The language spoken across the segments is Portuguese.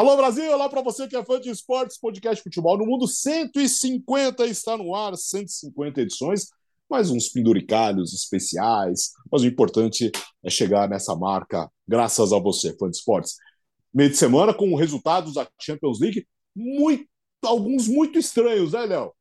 Alô Brasil, olá para você que é fã de esportes, podcast futebol no mundo 150 está no ar, 150 edições, mais uns penduricalhos especiais, mas o importante é chegar nessa marca graças a você, fã de esportes. Meio de semana com resultados da Champions League, muito, alguns muito estranhos, né, Léo?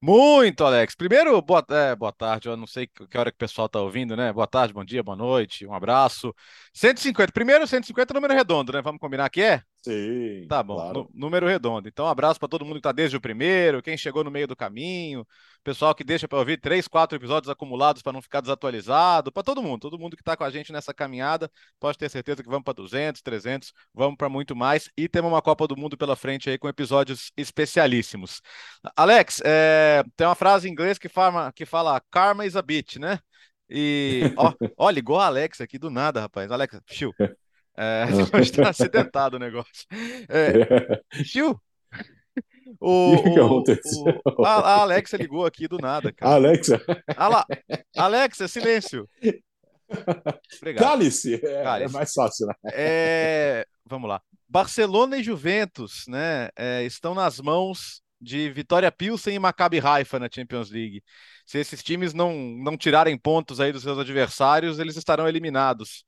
Muito, Alex. Primeiro, boa, é, boa tarde. Eu não sei que hora que o pessoal está ouvindo, né? Boa tarde, bom dia, boa noite, um abraço. 150. Primeiro, 150 é número redondo, né? Vamos combinar que é? Sim. Tá bom, claro. número redondo. Então, um abraço para todo mundo que está desde o primeiro, quem chegou no meio do caminho, pessoal que deixa para ouvir três, quatro episódios acumulados para não ficar desatualizado, para todo mundo, todo mundo que está com a gente nessa caminhada, pode ter certeza que vamos para 200, 300, vamos para muito mais e temos uma Copa do Mundo pela frente aí com episódios especialíssimos. Alex, é, tem uma frase em inglês que fala, que fala Karma is a bitch, né? E ó, olha, igual a Alex aqui do nada, rapaz. Alex, chiu. É, está acidentado o negócio. É, o, O que aconteceu? o- a, Alexa ligou aqui do nada, cara. Alexa, Ah lá, Alexa, silêncio. Cálice, é, Cálice. é mais fácil, né? É, vamos lá. Barcelona e Juventus, né, é, estão nas mãos de Vitória Pilsen e Maccabi Haifa na Champions League. Se esses times não, não tirarem pontos aí dos seus adversários, eles estarão eliminados.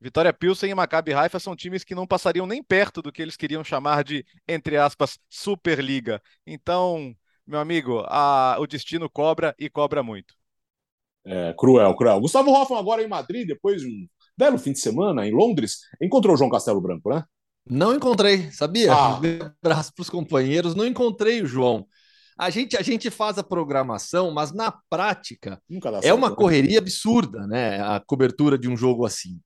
Vitória Pilsen e Maccabi Haifa são times que não passariam nem perto do que eles queriam chamar de, entre aspas, Superliga. Então, meu amigo, a- o destino cobra e cobra muito. É, cruel, cruel. Gustavo Hoffmann agora em Madrid, depois de um belo fim de semana em Londres, encontrou o João Castelo Branco, né? Não encontrei, sabia? Ah. Um abraço para os companheiros. Não encontrei o João. A gente, a gente faz a programação, mas na prática é certo, uma né? correria absurda, né? A cobertura de um jogo assim.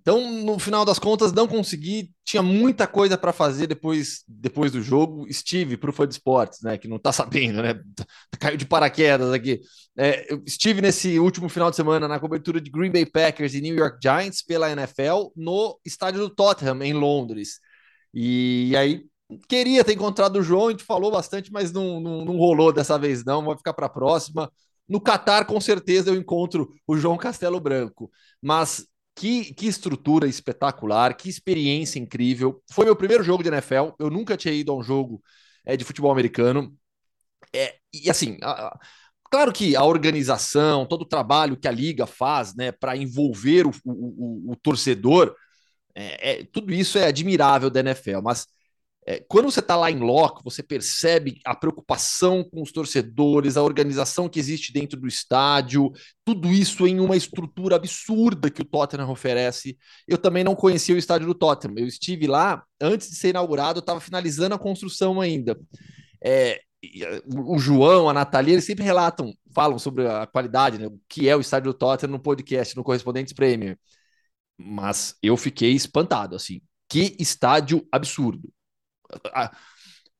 Então, no final das contas, não consegui. Tinha muita coisa para fazer depois, depois do jogo. Estive para o Fã de Esportes, né? Que não está sabendo, né? Caiu de paraquedas aqui. É, eu estive nesse último final de semana na cobertura de Green Bay Packers e New York Giants pela NFL no estádio do Tottenham, em Londres. E aí queria ter encontrado o João, a gente falou bastante, mas não, não, não rolou dessa vez, não. Vai ficar para a próxima. No Catar, com certeza, eu encontro o João Castelo Branco. Mas que, que estrutura espetacular, que experiência incrível. Foi meu primeiro jogo de NFL. Eu nunca tinha ido a um jogo é, de futebol americano. É, e assim, a- a- claro que a organização, todo o trabalho que a liga faz né, para envolver o, o- o- o torcedor, é, tudo isso é admirável da NFL. Mas é, quando você está lá em loco, você percebe a preocupação com os torcedores, a organização que existe dentro do estádio, tudo isso em uma estrutura absurda que o Tottenham oferece. Eu também não conhecia o estádio do Tottenham. Eu estive lá antes de ser inaugurado, estava finalizando a construção ainda. É, o João, a Natalia, eles sempre relatam, falam sobre a qualidade, né, o que é o estádio do Tottenham no podcast, no Correspondentes Premier. Mas eu fiquei espantado, assim. Que estádio absurdo. A,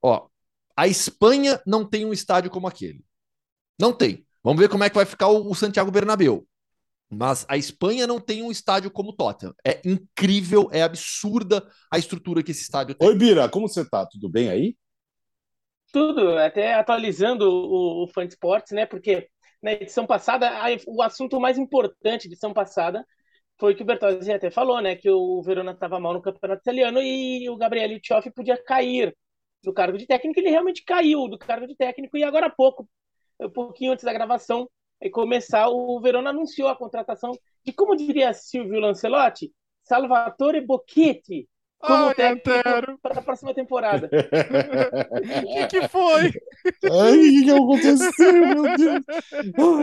ó, a Espanha não tem um estádio como aquele. Não tem. Vamos ver como é que vai ficar o, o Santiago Bernabéu. Mas a Espanha não tem um estádio como o Tottenham. É incrível, é absurda a estrutura que esse estádio tem. Oi, Bira, como você tá? Tudo bem aí? Tudo, até atualizando o, o Fã de Esportes, né? Porque na edição passada, a- o assunto mais importante da edição passada foi que o Bertozzi até falou, né? Que o Verona estava mal no campeonato italiano e o Gabriele Tioff podia cair do cargo de técnico. Ele realmente caiu do cargo de técnico e agora há pouco, um pouquinho antes da gravação e começar, o Verona anunciou a contratação de, como diria Silvio Lancelotti, Salvatore Bocchetti como Ai, técnico para a próxima temporada. O que, que foi? Ai, o que aconteceu, meu Deus?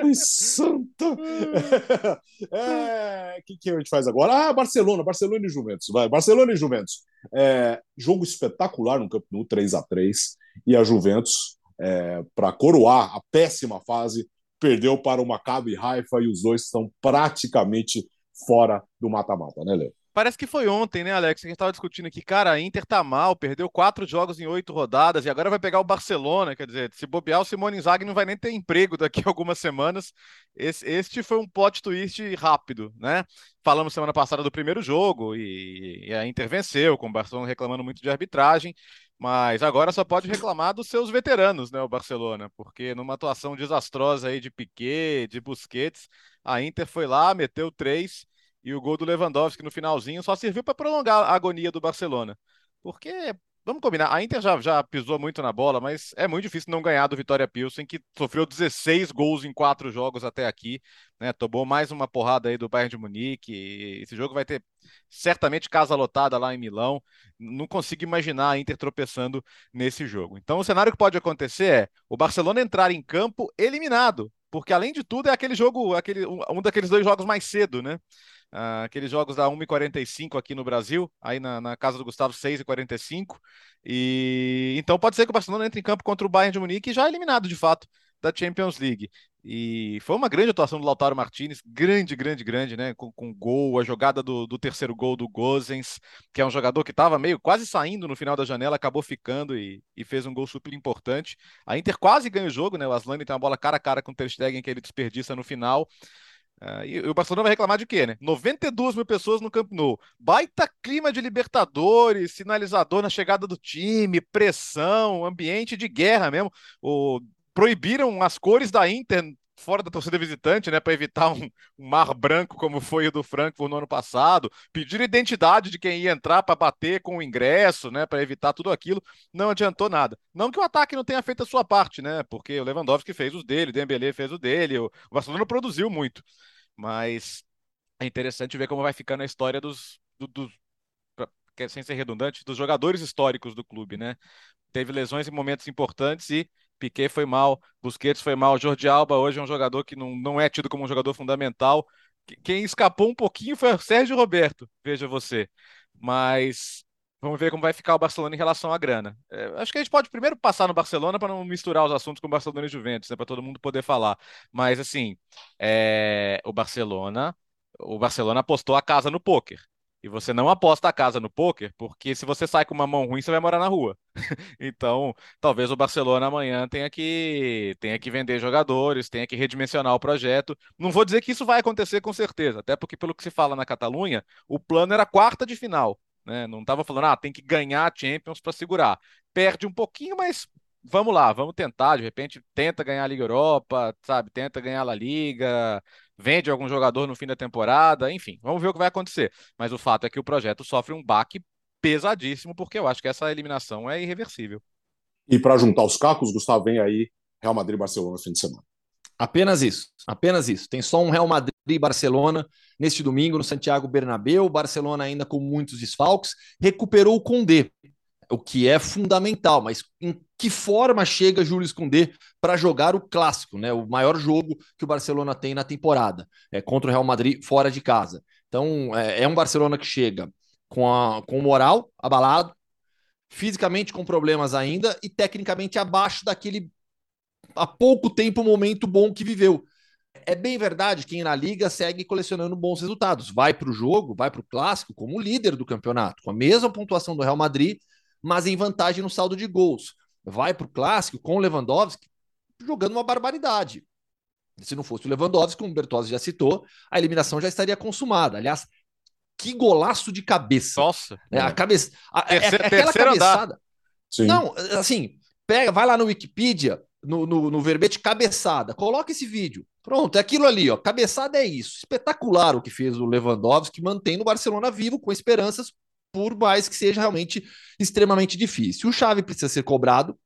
Ai, santa! É, O que, que a gente faz agora? Ah, Barcelona, Barcelona e Juventus. Vai, Barcelona e Juventus. É, jogo espetacular no Camp Nou, 3 a 3 E a Juventus, é, para coroar a péssima fase, perdeu para o Maccabi Haifa e os dois estão praticamente fora do mata-mata, né, Léo? Parece que foi ontem, né, Alex? A gente estava discutindo aqui, cara, a Inter tá mal, perdeu quatro jogos em oito rodadas e agora vai pegar o Barcelona. Quer dizer, se bobear, o Simone Inzaghi não vai nem ter emprego daqui a algumas semanas. Esse- este foi um plot twist rápido, né? Falamos semana passada do primeiro jogo e, e a Inter venceu, com o Barcelona reclamando muito de arbitragem, mas agora só pode reclamar dos seus veteranos, né, o Barcelona, porque numa atuação desastrosa aí de Piquet, de Busquets, a Inter foi lá, meteu três. E o gol do Lewandowski no finalzinho só serviu para prolongar a agonia do Barcelona. Porque vamos combinar, a Inter já, já pisou muito na bola, mas é muito difícil não ganhar do Vitória Pilsen, que sofreu 16 gols em quatro jogos até aqui, né? Tomou mais uma porrada aí do Bayern de Munique. esse jogo vai ter certamente casa lotada lá em Milão. Não consigo imaginar a Inter tropeçando nesse jogo. Então, o cenário que pode acontecer é o Barcelona entrar em campo eliminado, porque além de tudo é aquele jogo, aquele, um daqueles dois jogos mais cedo, né? Uh, aqueles jogos da 1h45 aqui no Brasil, aí na, na casa do Gustavo, 6h45. E então pode ser que o Barcelona entre em campo contra o Bayern de Munique já eliminado de fato da Champions League. E foi uma grande atuação do Lautaro Martinez, grande, grande, grande, né? Com, com gol, a jogada do, do terceiro gol do Gozens, que é um jogador que estava meio quase saindo no final da janela, acabou ficando e, e, fez um gol super importante. A Inter quase ganha o jogo, né? O Aslani tem uma bola cara a cara com o Ter Stegen que ele desperdiça no final. Uh, e, e, o Barcelona vai reclamar de quê, né? 92 mil pessoas no Camp Nou. Baita clima de Libertadores, sinalizador na chegada do time, pressão, ambiente de guerra mesmo. O, proibiram as cores da Inter fora da torcida visitante, né, para evitar um, um, mar branco como foi o do Frankfurt no ano passado, pediram identidade de quem ia entrar para bater com o ingresso, né, para evitar tudo aquilo, não adiantou nada. Não que o ataque não tenha feito a sua parte, né, porque o Lewandowski fez os dele, o Dembélé fez o dele, o Barcelona produziu muito, mas é interessante ver como vai ficando a história dos, do, dos sem ser redundante, dos jogadores históricos do clube, né? Teve lesões em momentos importantes e Piquet foi mal, Busquets foi mal, Jordi Alba hoje é um jogador que não, não é tido como um jogador fundamental. Quem escapou um pouquinho foi o Sérgio Roberto, veja você. Mas vamos ver como vai ficar o Barcelona em relação à grana. É, acho que a gente pode primeiro passar no Barcelona para não misturar os assuntos com Barcelona e Juventus, né, para todo mundo poder falar. Mas assim, é, o Barcelona, o Barcelona apostou a casa no poker. E você não aposta a casa no poker, porque se você sai com uma mão ruim, você vai morar na rua. então, talvez o Barcelona amanhã tenha que, tenha que vender jogadores, tenha que redimensionar o projeto. Não vou dizer que isso vai acontecer com certeza, até porque, pelo que se fala na Catalunha, o plano era quarta de final. Né? Não estava falando, ah, tem que ganhar a Champions para segurar. Perde um pouquinho, mas vamos lá, vamos tentar. De repente, tenta ganhar a Liga Europa, sabe? Tenta ganhar a La Liga, vende algum jogador no fim da temporada, enfim, vamos ver o que vai acontecer. Mas o fato é que o projeto sofre um baque pesadíssimo, porque eu acho que essa eliminação é irreversível. E para juntar os cacos, Gustavo, vem aí Real Madrid e Barcelona no fim de semana. Apenas isso, apenas isso. Tem só um Real Madrid e Barcelona neste domingo no Santiago Bernabéu. Barcelona ainda com muitos desfalques, recuperou o Condé, o que é fundamental, mas em que forma chega Júlio Koundé para jogar o clássico, né? O maior jogo que o Barcelona tem na temporada, é contra o Real Madrid fora de casa. Então, é, é um Barcelona que chega com, a, com moral abalado, fisicamente com problemas ainda e tecnicamente abaixo daquele há pouco tempo momento bom que viveu. É bem verdade que na liga segue colecionando bons resultados. Vai para o jogo, vai para o clássico como líder do campeonato, com a mesma pontuação do Real Madrid, mas em vantagem no saldo de gols vai para o clássico com o Lewandowski jogando uma barbaridade. Se não fosse o Lewandowski, como o Bertozzi já citou, a eliminação já estaria consumada. Aliás, que golaço de cabeça. Nossa. É, a cabeça. A, Terceira, é, é aquela cabeçada. Não, assim, pega, vai lá no Wikipedia, no, no, no, verbete cabeçada, coloca esse vídeo. Pronto, é aquilo ali, ó. Cabeçada é isso. Espetacular o que fez o Lewandowski, mantendo o Barcelona vivo com esperanças por mais que seja realmente extremamente difícil. O Chave precisa ser cobrado,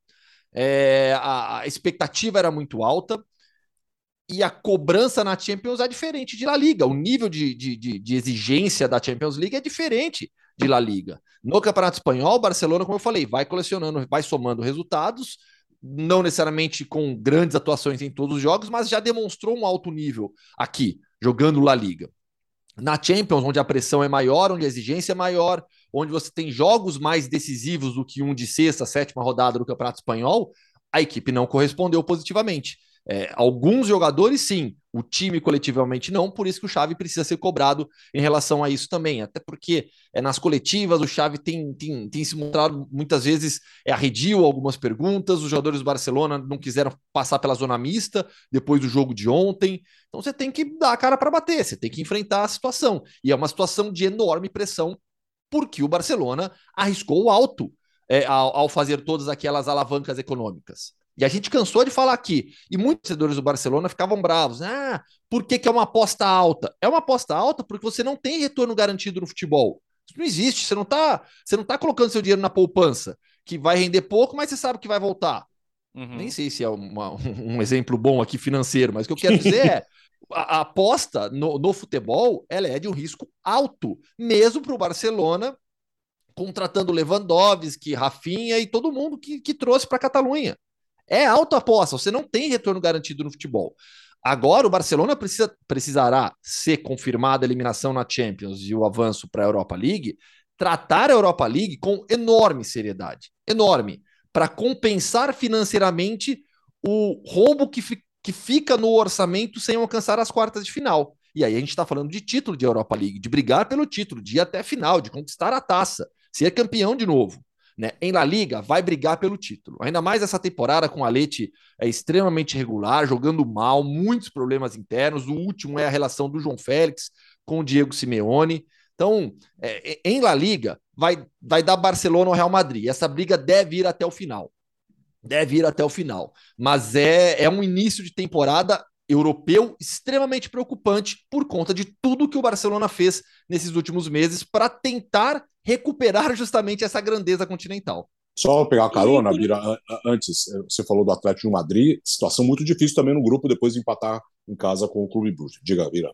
é, a, expectativa era muito alta e a cobrança na Champions é diferente de La Liga. O nível de, de, de, de exigência da Champions League é diferente de La Liga. No Campeonato Espanhol, o Barcelona, como eu falei, vai colecionando, vai somando resultados, não necessariamente com grandes atuações em todos os jogos, mas já demonstrou um alto nível aqui, jogando La Liga. Na Champions, onde a pressão é maior, onde a exigência é maior, onde você tem jogos mais decisivos do que um de sexta, sétima rodada do Campeonato Espanhol, a equipe não correspondeu positivamente. É, alguns jogadores, sim, o time coletivamente não, por isso que o Xavi precisa ser cobrado em relação a isso também. Até porque é, nas coletivas o Xavi tem, tem, tem se mostrado muitas vezes é, arredio algumas perguntas, os jogadores do Barcelona não quiseram passar pela zona mista depois do jogo de ontem. Então você tem que dar a cara para bater, você tem que enfrentar a situação. E é uma situação de enorme pressão, porque o Barcelona arriscou alto é, ao, ao fazer todas aquelas alavancas econômicas. E a gente cansou de falar aqui. E muitos torcedores do Barcelona ficavam bravos. Ah, por que, que é uma aposta alta? É uma aposta alta porque você não tem retorno garantido no futebol. Isso não existe. Você não está você não tá colocando seu dinheiro na poupança. que vai render pouco, mas você sabe que vai voltar. Uhum. Nem sei se é uma, um exemplo bom aqui financeiro, mas o que eu quero dizer é a, a aposta no, no, futebol ela é de um risco alto, mesmo para o Barcelona, contratando Lewandowski, Rafinha e todo mundo que, que trouxe para a Catalunha. É alta aposta, você não tem retorno garantido no futebol. Agora o Barcelona precisa, precisará ser confirmada a eliminação na Champions e o avanço para a Europa League, tratar a Europa League com enorme seriedade, enorme para compensar financeiramente o rombo que, que fica no orçamento sem alcançar as quartas de final. E aí a gente está falando de título de Europa League, de brigar pelo título, de ir até a final, de conquistar a taça, ser campeão de novo. Né? Em La Liga, vai brigar pelo título. Ainda mais essa temporada com a Leite é extremamente regular, jogando mal, muitos problemas internos. O último é a relação do João Félix com o Diego Simeone. Então, é, em La Liga, vai, vai dar Barcelona ou Real Madrid. Essa briga deve ir até o final. Deve ir até o final. Mas é, é um início de temporada europeu extremamente preocupante por conta de tudo que o Barcelona fez nesses últimos meses para tentar recuperar justamente essa grandeza continental. Só pegar a carona, Vira, antes, eh, você falou do Atlético de Madrid, situação muito difícil também no grupo depois de empatar em casa com o Clube Bruxo. Diga, Vira.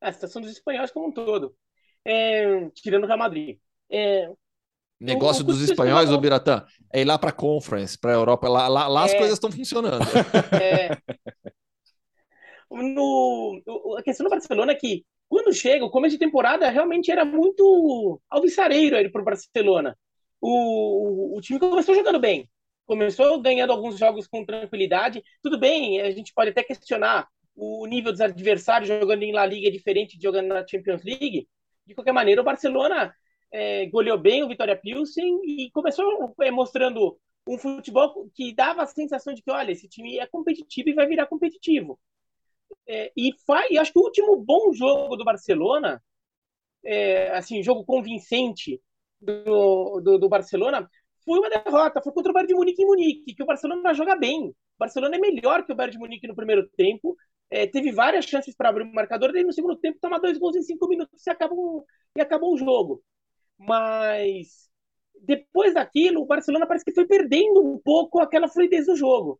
A situação dos espanhóis como um todo é, tirando o Real Madrid. É, Negócio dos espanhóis, o Biratã, é ir lá para a Conference, para a Europa. Lá, lá, lá é, as coisas estão funcionando. É, no, a questão do Barcelona é que, quando chega, o começo de temporada realmente era muito alvissareiro para o Barcelona. O, o time começou jogando bem, começou ganhando alguns jogos com tranquilidade. Tudo bem, a gente pode até questionar o nível dos adversários jogando em La Liga é diferente de jogando na Champions League, de qualquer maneira, o Barcelona é, goleou bem o Vitória Pilsen e começou é, mostrando um futebol que dava a sensação de que, olha, esse time é competitivo e vai virar competitivo. É, e acho que o último bom jogo do Barcelona, é, assim, jogo convincente do, do, do, Barcelona, foi uma derrota, foi contra o Bayern de Munique em Munique, que o Barcelona joga bem. O Barcelona é melhor que o Bayern de Munique no primeiro tempo, é, teve várias chances para abrir o marcador, daí no segundo tempo toma dois gols em cinco minutos e acabou, e acabou o jogo. Mas depois daquilo, o Barcelona parece que foi perdendo um pouco aquela fluidez do jogo.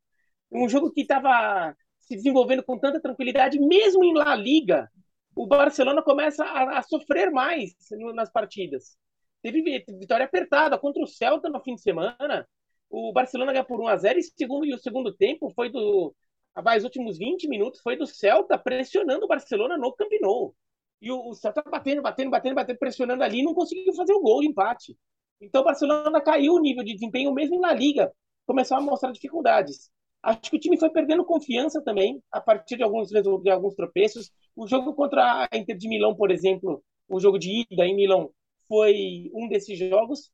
Um jogo que estava se desenvolvendo com tanta tranquilidade, mesmo em La Liga, o Barcelona começa a, a sofrer mais nas partidas. Teve vitória apertada contra o Celta no fim de semana. O Barcelona ganhou por 1 a 0 e, segundo, e o segundo tempo foi do vai, os últimos 20 minutos foi do Celta pressionando o Barcelona no Camp Nou. E o, o Celta batendo, batendo, batendo, batendo, pressionando ali não conseguiu fazer o gol de empate. Então o Barcelona caiu o nível de desempenho mesmo na Liga. Começou a mostrar dificuldades. Acho que o time foi perdendo confiança também a partir de alguns, de alguns tropeços. O jogo contra a Inter de Milão, por exemplo, o jogo de ida em Milão, foi um desses jogos.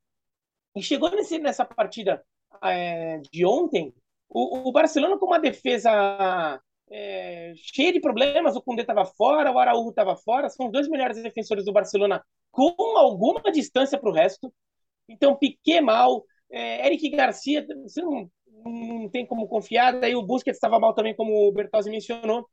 E chegou nesse, nessa partida é, de ontem, o, o Barcelona com uma defesa é, cheia de problemas, o Koundé estava fora, o Araújo estava fora, são os dois melhores defensores do Barcelona com alguma distância para o resto. Então, Piquet mal, é, Eric Garcia, você não, não tem como confiar, daí o Busquets estava mal também, como o Bertozzi mencionou.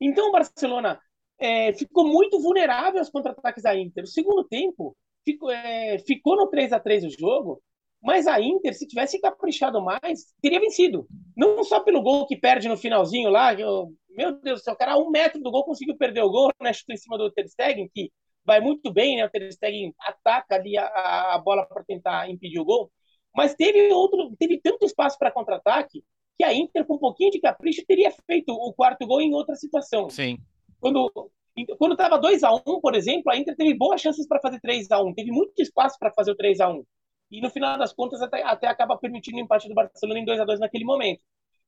Então, o Barcelona é, ficou muito vulnerável aos contra-ataques da Inter. O segundo tempo ficou, é, ficou no 3 a 3 o jogo, mas a Inter, se tivesse caprichado mais, teria vencido. Não só pelo gol que perde no finalzinho lá, eu, meu Deus do céu, o cara a um metro do gol conseguiu perder o gol, né? Chutou em cima do Ter Stegen, que vai muito bem, né? O Ter Stegen ataca ali a, a bola para tentar impedir o gol. Mas teve outro, teve tanto espaço para contra-ataque que a Inter, com um pouquinho de capricho, teria feito o quarto gol em outra situação. Sim. Quando quando estava 2 a 1 um, por exemplo, a Inter teve boas chances para fazer 3 a 1 teve muito espaço para fazer o 3 a 1 e no final das contas até, até acaba permitindo o empate do Barcelona em 2 a 2 naquele momento.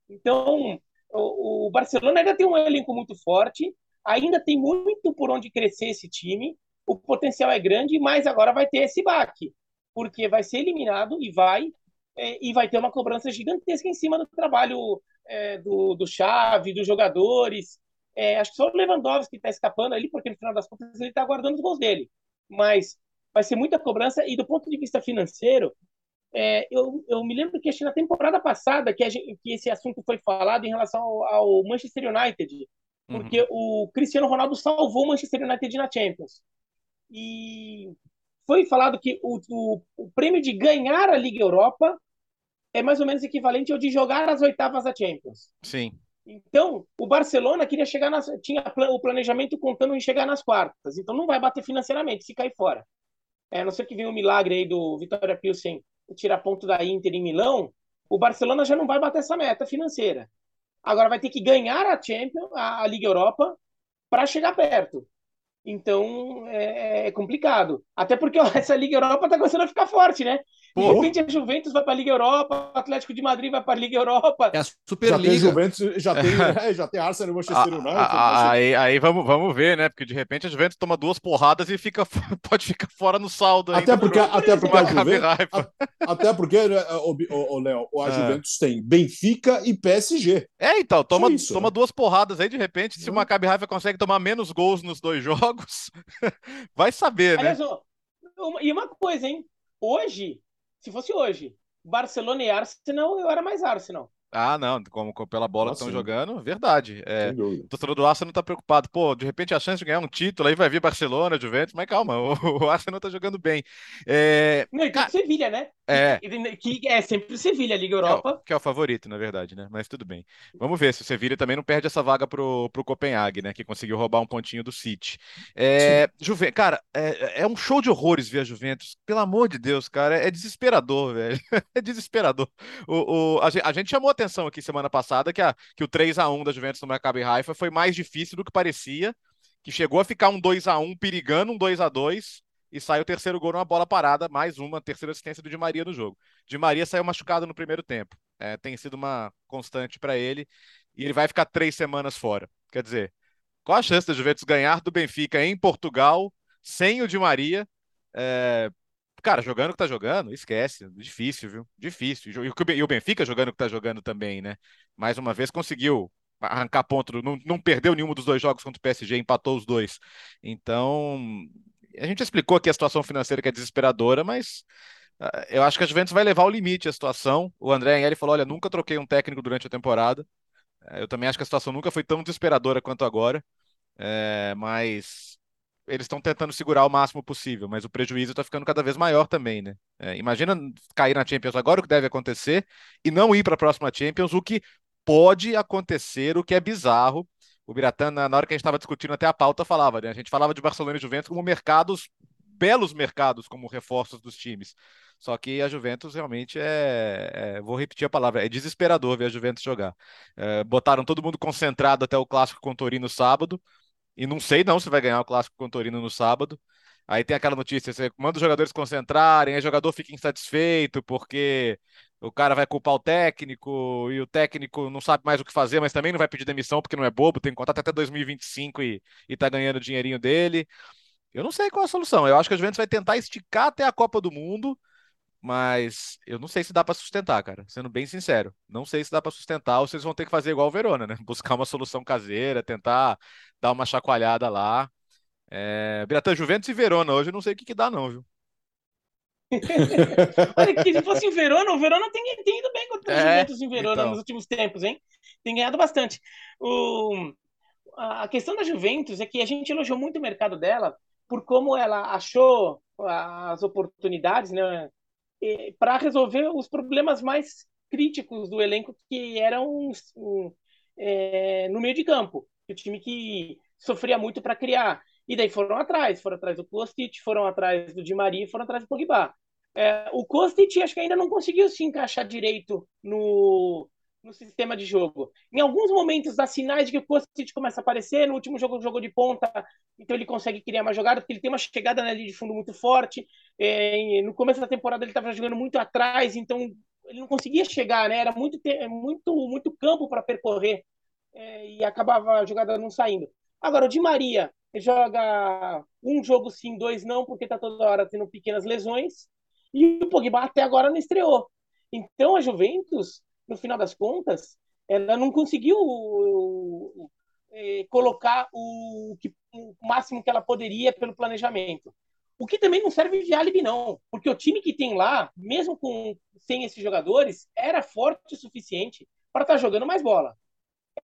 Então, o, o, Barcelona ainda tem um elenco muito forte, ainda tem muito por onde crescer esse time, o potencial é grande, mas agora vai ter esse baque, porque vai ser eliminado e vai é, e vai ter uma cobrança gigantesca em cima do trabalho é, do, do Chave, dos jogadores. É, acho que só o Lewandowski está escapando ali, porque no final das contas ele está guardando os gols dele. Mas vai ser muita cobrança. E do ponto de vista financeiro, é, eu, eu me lembro que acho na temporada passada que, gente, que esse assunto foi falado em relação ao, ao Manchester United, porque uhum. o Cristiano Ronaldo salvou o Manchester United na Champions. E foi falado que o, o, o prêmio de ganhar a Liga Europa é mais ou menos equivalente ao de jogar as oitavas da Champions. Sim. Então, o Barcelona queria chegar nas, tinha o planejamento contando em chegar nas quartas. Então não vai bater financeiramente se cair fora. É, não ser que venha um milagre aí do Vitória Pilsen tirar ponto da Inter em Milão, o Barcelona já não vai bater essa meta financeira. Agora vai ter que ganhar a Champions, a, a Liga Europa, para chegar perto. Então é, é, complicado. Até porque ó, essa Liga Europa está começando a ficar forte, né? De repente a Juventus vai para a Liga Europa, o Atlético de Madrid vai para a Liga Europa. É a Superliga. Já tem Juventus, já tem, é, já tem Arsenal e Manchester United. aí, aí vamos, vamos ver, né? Porque de repente a Juventus toma duas porradas e fica, pode ficar fora no saldo. Até porque, pro, até, porque a Juventus, a, até porque, né, o, o, o Léo, a é. Juventus tem Benfica e PSG. É, então, toma, isso, toma né? duas porradas aí, de repente, se o Maccabi Raifa consegue tomar menos gols nos dois jogos, vai saber, né? Aliás, e uma coisa, hein? Hoje, se fosse hoje, Barcelona e Arsenal, eu era mais Arsenal. Ah, não, como, como pela bola que estão jogando, verdade. É, o torcedor do Arsenal está preocupado. Pô, de repente a chance de ganhar um título, aí vai vir Barcelona, Juventus, mas calma, o, o Arsenal está jogando bem. É... Não, e tem ah, Sevilha, né? É. Que é sempre Sevilha, Liga Europa. Que é, o, que é, o, favorito, na verdade, né? Mas tudo bem. Vamos ver se o Sevilha também não perde essa vaga pro, pro Copenhague, né? Que conseguiu roubar um pontinho do City. É, Juve... Cara, é, é um show de horrores ver a Juventus. Pelo amor de Deus, cara, é desesperador, velho. É desesperador. O, o, a, gente, a gente chamou atenção aqui semana passada que, a, que o 3 a 1 da Juventus no Maccabi Haifa foi mais difícil do que parecia, que chegou a ficar um 2 a 1 perigando um 2 a 2 e sai o terceiro gol numa bola parada, mais uma terceira assistência do Di Maria no jogo. Di Maria saiu machucado no primeiro tempo. É, tem sido uma constante para ele e ele vai ficar três semanas fora. Quer dizer, qual a chance da Juventus ganhar do Benfica em Portugal sem o Di Maria? É, cara, jogando o que tá jogando, esquece. Difícil, viu? Difícil. E o Benfica jogando o que tá jogando também, né? Mais uma vez conseguiu arrancar ponto, não, não perdeu nenhum dos dois jogos contra o PSG, empatou os dois. Então, a gente explicou aqui a situação financeira que é desesperadora, mas uh, eu acho que a Juventus vai levar ao limite a situação. O André Agnelli falou: olha, nunca troquei um técnico durante a temporada. Uh, eu também acho que a situação nunca foi tão desesperadora quanto agora. Uh, mas eles estão tentando segurar o máximo possível, mas o prejuízo está ficando cada vez maior também, né? É, imagina cair na Champions agora, o que deve acontecer, e não ir para a próxima Champions, o que pode acontecer, o que é bizarro, o Biratã, na hora que a gente estava discutindo até a pauta, falava, né? A gente falava de Barcelona e Juventus como mercados, belos mercados como reforços dos times. Só que a Juventus realmente é, é vou repetir a palavra, é desesperador ver a Juventus jogar. É, botaram todo mundo concentrado até o clássico com o Torino sábado, e não sei não se vai ganhar o clássico com o Torino no sábado. Aí tem aquela notícia, você manda os jogadores concentrarem, aí o jogador fica insatisfeito porque o cara vai culpar o técnico e o técnico não sabe mais o que fazer, mas também não vai pedir demissão porque não é bobo, tem contrato até 2025 e, e tá ganhando o dinheirinho dele. Eu não sei qual a solução. Eu acho que a Juventus vai tentar esticar até a Copa do Mundo, mas eu não sei se dá para sustentar, cara. Sendo bem sincero, não sei se dá para sustentar ou vocês vão ter que fazer igual o Verona, né? Buscar uma solução caseira, tentar dar uma chacoalhada lá. É... Juventus e Verona hoje eu não sei o que, que dá, não, viu? Olha, que se fosse o Verona, o Verona tem, tem ido bem contra os é, Juventus em Verona então. nos últimos tempos, hein? Tem ganhado bastante. O, a questão da Juventus é que a gente elogiou muito o mercado dela por como ela achou as oportunidades, né? Para resolver os problemas mais críticos do elenco que eram um, é, no meio de campo. O time que sofria muito para criar. E daí foram atrás, foram atrás do Kostic, foram atrás do Di Maria, foram atrás do Pogba. É, o Kostic acho que ainda não conseguiu se encaixar direito no, no sistema de jogo. Em alguns momentos dá sinais de que o Kostic começa a aparecer, no último jogo jogou de ponta, então ele consegue criar uma jogada, porque ele tem uma chegada de fundo muito forte. É, no começo da temporada ele estava jogando muito atrás, então ele não conseguia chegar, né? Era muito, muito, muito campo para percorrer é, e acabava a jogada não saindo. Agora, o Di Maria joga um jogo sim, dois não, porque está toda hora tendo pequenas lesões. E o Pogba até agora não estreou. Então a Juventus, no final das contas, ela não conseguiu é, colocar o, que, o máximo que ela poderia pelo planejamento. O que também não serve de álibi, não, porque o time que tem lá, mesmo com sem esses jogadores, era forte o suficiente para estar tá jogando mais bola.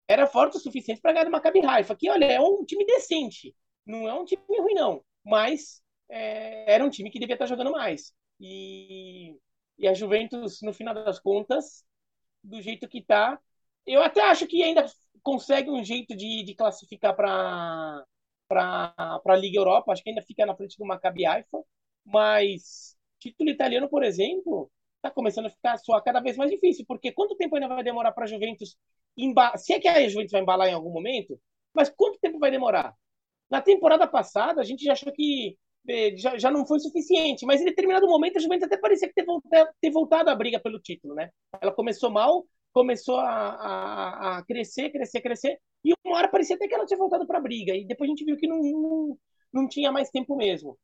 Era forte o suficiente para ganhar do Maccabi Haifa, que, olha, é um time decente. Não é um time ruim, não. Mas é, era um time que devia estar jogando mais. E, e a Juventus, no final das contas, do jeito que está, eu até acho que ainda consegue um jeito de, de classificar para a Liga Europa, acho que ainda fica na frente do Maccabi Haifa, mas título italiano, por exemplo, está começando a ficar só cada vez mais difícil, porque quanto tempo ainda vai demorar para a Juventus embalar? Se é que a Juventus vai embalar em algum momento, mas quanto tempo vai demorar? Na temporada passada, a gente já achou que já, já não foi suficiente, mas em determinado momento a Juventus até parecia que ter voltado, ter voltado à briga pelo título, né? Ela começou mal, começou a, a, a, crescer, crescer, crescer, e uma hora parecia até que ela tinha voltado para a briga, e depois a gente viu que não, não, não tinha mais tempo mesmo.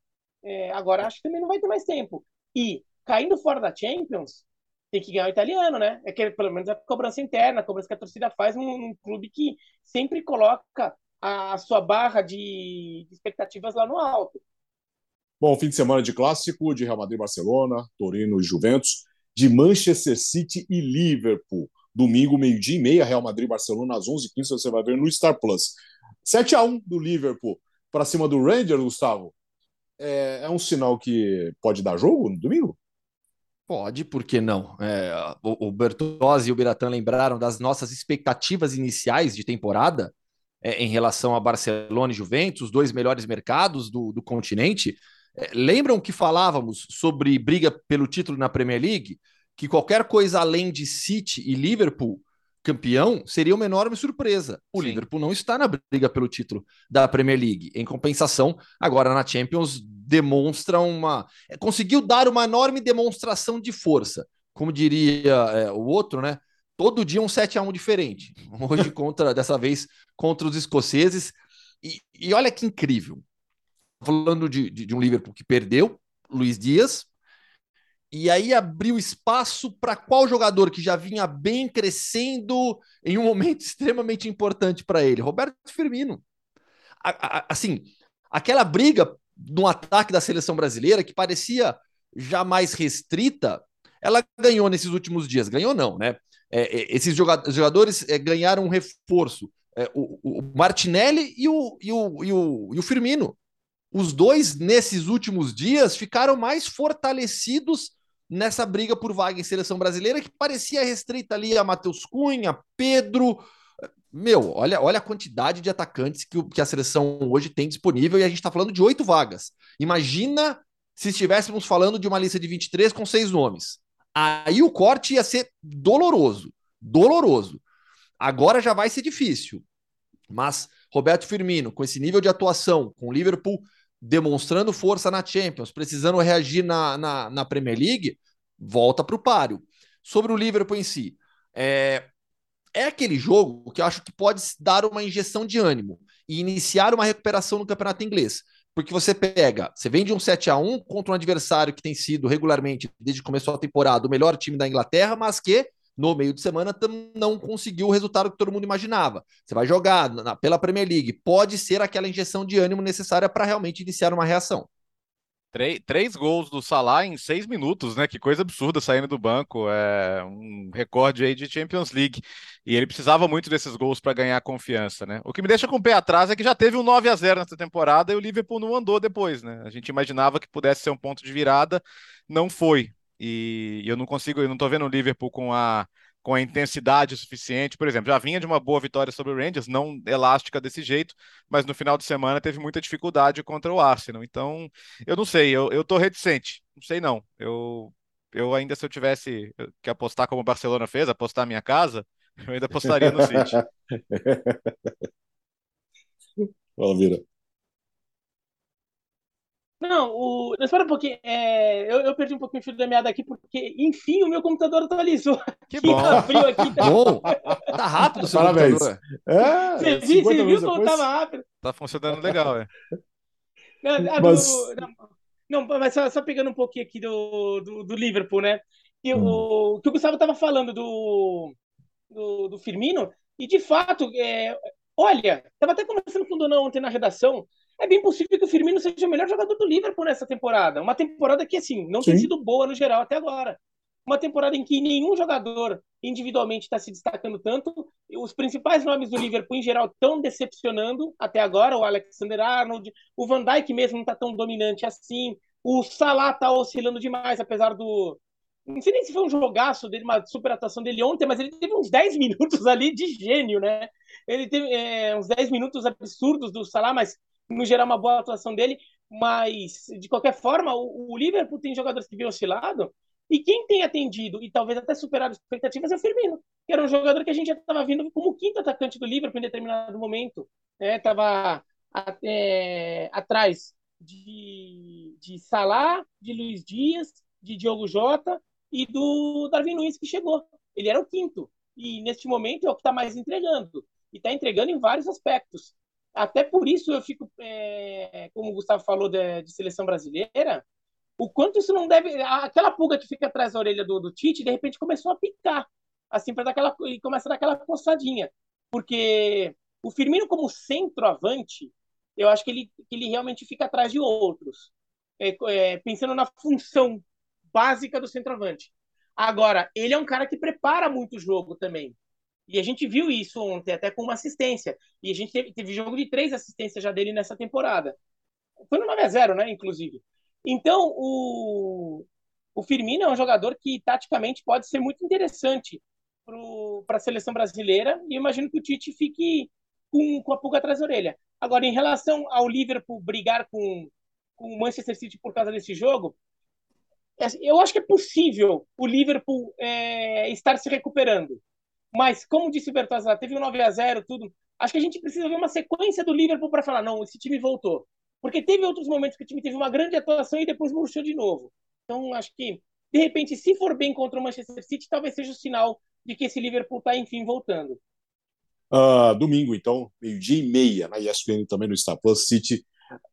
É, agora acho que também não vai ter mais tempo. E caindo fora da Champions, tem que ganhar o italiano, né? É que pelo menos a cobrança interna, a cobrança que a torcida faz num, num clube que sempre coloca a, a sua barra de expectativas lá no alto. Bom, fim de semana de clássico de Real Madrid, Barcelona, Torino e Juventus, de Manchester City e Liverpool. Domingo, meio-dia e meia, Real Madrid, Barcelona, às 11h15, você vai ver no Star Plus. 7 a 1 do Liverpool para cima do Rangers, Gustavo. É, é, um sinal que pode dar jogo no domingo? Pode, por que não? É, o, o Bertozzi e o Biratan lembraram das nossas expectativas iniciais de temporada é, em relação a Barcelona e Juventus, os dois melhores mercados do, do continente. É, lembram que falávamos sobre briga pelo título na Premier League? Que qualquer coisa além de City e Liverpool campeão seria uma enorme surpresa. O Sim. Liverpool não está na briga pelo título da Premier League. Em compensação, agora na Champions demonstra uma. É, conseguiu dar uma enorme demonstração de força. Como diria é, o outro, né? Todo dia um 7 a 1 diferente. Hoje, contra, dessa vez, contra os escoceses. E, e olha que incrível. Falando de, de, de um Liverpool que perdeu, Luiz Dias, e aí abriu espaço para qual jogador que já vinha bem crescendo em um momento extremamente importante para ele? Roberto Firmino. A, a, assim, aquela briga no ataque da seleção brasileira que parecia já mais restrita, ela ganhou nesses últimos dias. Ganhou não, né? É, é, esses jogadores é, ganharam um reforço. É, o, o, Martinelli e o, e, o, e, o, e o Firmino. Os dois, nesses últimos dias, ficaram mais fortalecidos nessa briga por vaga em seleção brasileira que parecia restrita ali a Matheus Cunha, Pedro. Meu, olha, olha a quantidade de atacantes que, que a seleção hoje tem disponível e a gente está falando de oito vagas. Imagina se estivéssemos falando de uma lista de 23 com seis nomes. Aí o corte ia ser doloroso. Doloroso. Agora já vai ser difícil. Mas Roberto Firmino, com esse nível de atuação, com o Liverpool demonstrando força na Champions, precisando reagir na, na, na Premier League, volta para o páreo. Sobre o Liverpool em si, é, é aquele jogo que eu acho que pode dar uma injeção de ânimo e iniciar uma recuperação no campeonato inglês. Porque você pega, você vem de um 7 a 1 contra um adversário que tem sido regularmente, desde que começou a temporada, o melhor time da Inglaterra, mas que no meio de semana não conseguiu o resultado que todo mundo imaginava. Você vai jogar na, pela Premier League, pode ser aquela injeção de ânimo necessária para realmente iniciar uma reação. Três, três gols do Salah em seis minutos, né? Que coisa absurda saindo do banco. É um recorde aí de Champions League. E ele precisava muito desses gols para ganhar confiança, né? O que me deixa com o pé atrás é que já teve um 9 a 0 nessa temporada e o Liverpool não andou depois, né? A gente imaginava que pudesse ser um ponto de virada, não foi. E eu não consigo, eu não estou vendo o Liverpool com a, com a intensidade suficiente. Por exemplo, já vinha de uma boa vitória sobre o Rangers, não elástica desse jeito, mas no final de semana teve muita dificuldade contra o Arsenal. Então, eu não sei, eu, eu tô reticente. Não sei não. Eu, eu ainda, se eu tivesse que apostar como o Barcelona fez, apostar minha casa, eu ainda apostaria no City. Fala, Vira. Não, o... espera um pouquinho. É... Eu, eu, perdi um pouquinho o fio da meada aqui, porque, enfim, o meu computador atualizou. Que bom. Abriu aqui, tá... bom. Tá rápido seu Parabéns. computador. É, você, viu, você viu como tava rápido? Tá funcionando legal, é. Não, mas... Do... Não, mas só, só, pegando um pouquinho aqui do, do, do Liverpool, né? E hum. o que o Gustavo tava falando do, do, do Firmino, e de fato, é... olha, tava até conversando com o Dona ontem na redação, é bem possível que o Firmino seja o melhor jogador do Liverpool nessa temporada. Uma temporada que, assim, não Sim. tem sido boa no geral até agora. Uma temporada em que nenhum jogador individualmente está se destacando tanto. os principais nomes do Liverpool, em geral, estão decepcionando até agora. O Alexander Arnold, o Van Dijk mesmo não está tão dominante assim. O Salah está oscilando demais, apesar do. Não sei nem se foi um jogaço dele, uma super atuação dele ontem, mas ele teve uns 10 minutos ali de gênio, né? Ele teve é, uns 10 minutos absurdos do Salah, mas no geral uma boa atuação dele. Mas, de qualquer forma, o, o Liverpool tem jogadores que vêm oscilado, e quem tem atendido e talvez até superado as expectativas é o Firmino, que era um jogador que a gente já estava vindo como quinto atacante do Liverpool em determinado momento. Estava né? é, atrás de, de Salah, de Luiz Dias, de Diogo Jota e do Darwin Nunes que chegou. Ele era o quinto. E neste momento é o que está mais entregando. E está entregando em vários aspectos. Até por isso eu fico, é, como o Gustavo falou de, de seleção brasileira, o quanto isso não deve. Aquela pulga que fica atrás da orelha do, do Tite, de repente começou a picar, assim, para dar aquela. E começa a dar aquela coçadinha. Porque o Firmino, como centroavante, eu acho que ele, que ele realmente fica atrás de outros. É, é, pensando na função básica do centroavante. Agora, ele é um cara que prepara muito o jogo também. E a gente viu isso ontem, até com uma assistência. E a gente teve, teve jogo de três assistências já dele nessa temporada. Foi no 9x0, né, inclusive. Então, o, o Firmino é um jogador que, taticamente, pode ser muito interessante para a seleção brasileira. E imagino que o Tite fique com, com a pulga atrás da orelha. Agora, em relação ao Liverpool brigar com, com o Manchester City por causa desse jogo, é, eu acho que é possível o Liverpool é, estar se recuperando. Mas, como disse o Bertozzi, teve um 9 a 0 tudo. Acho que a gente precisa ver uma sequência do Liverpool para falar: não, esse time voltou. Porque teve outros momentos que o time teve uma grande atuação e depois murchou de novo. Então, acho que, de repente, se for bem contra o Manchester City, talvez seja o sinal de que esse Liverpool está, enfim, voltando. Uh, domingo, então, meio-dia e meia, na ESPN também no Star Plus, City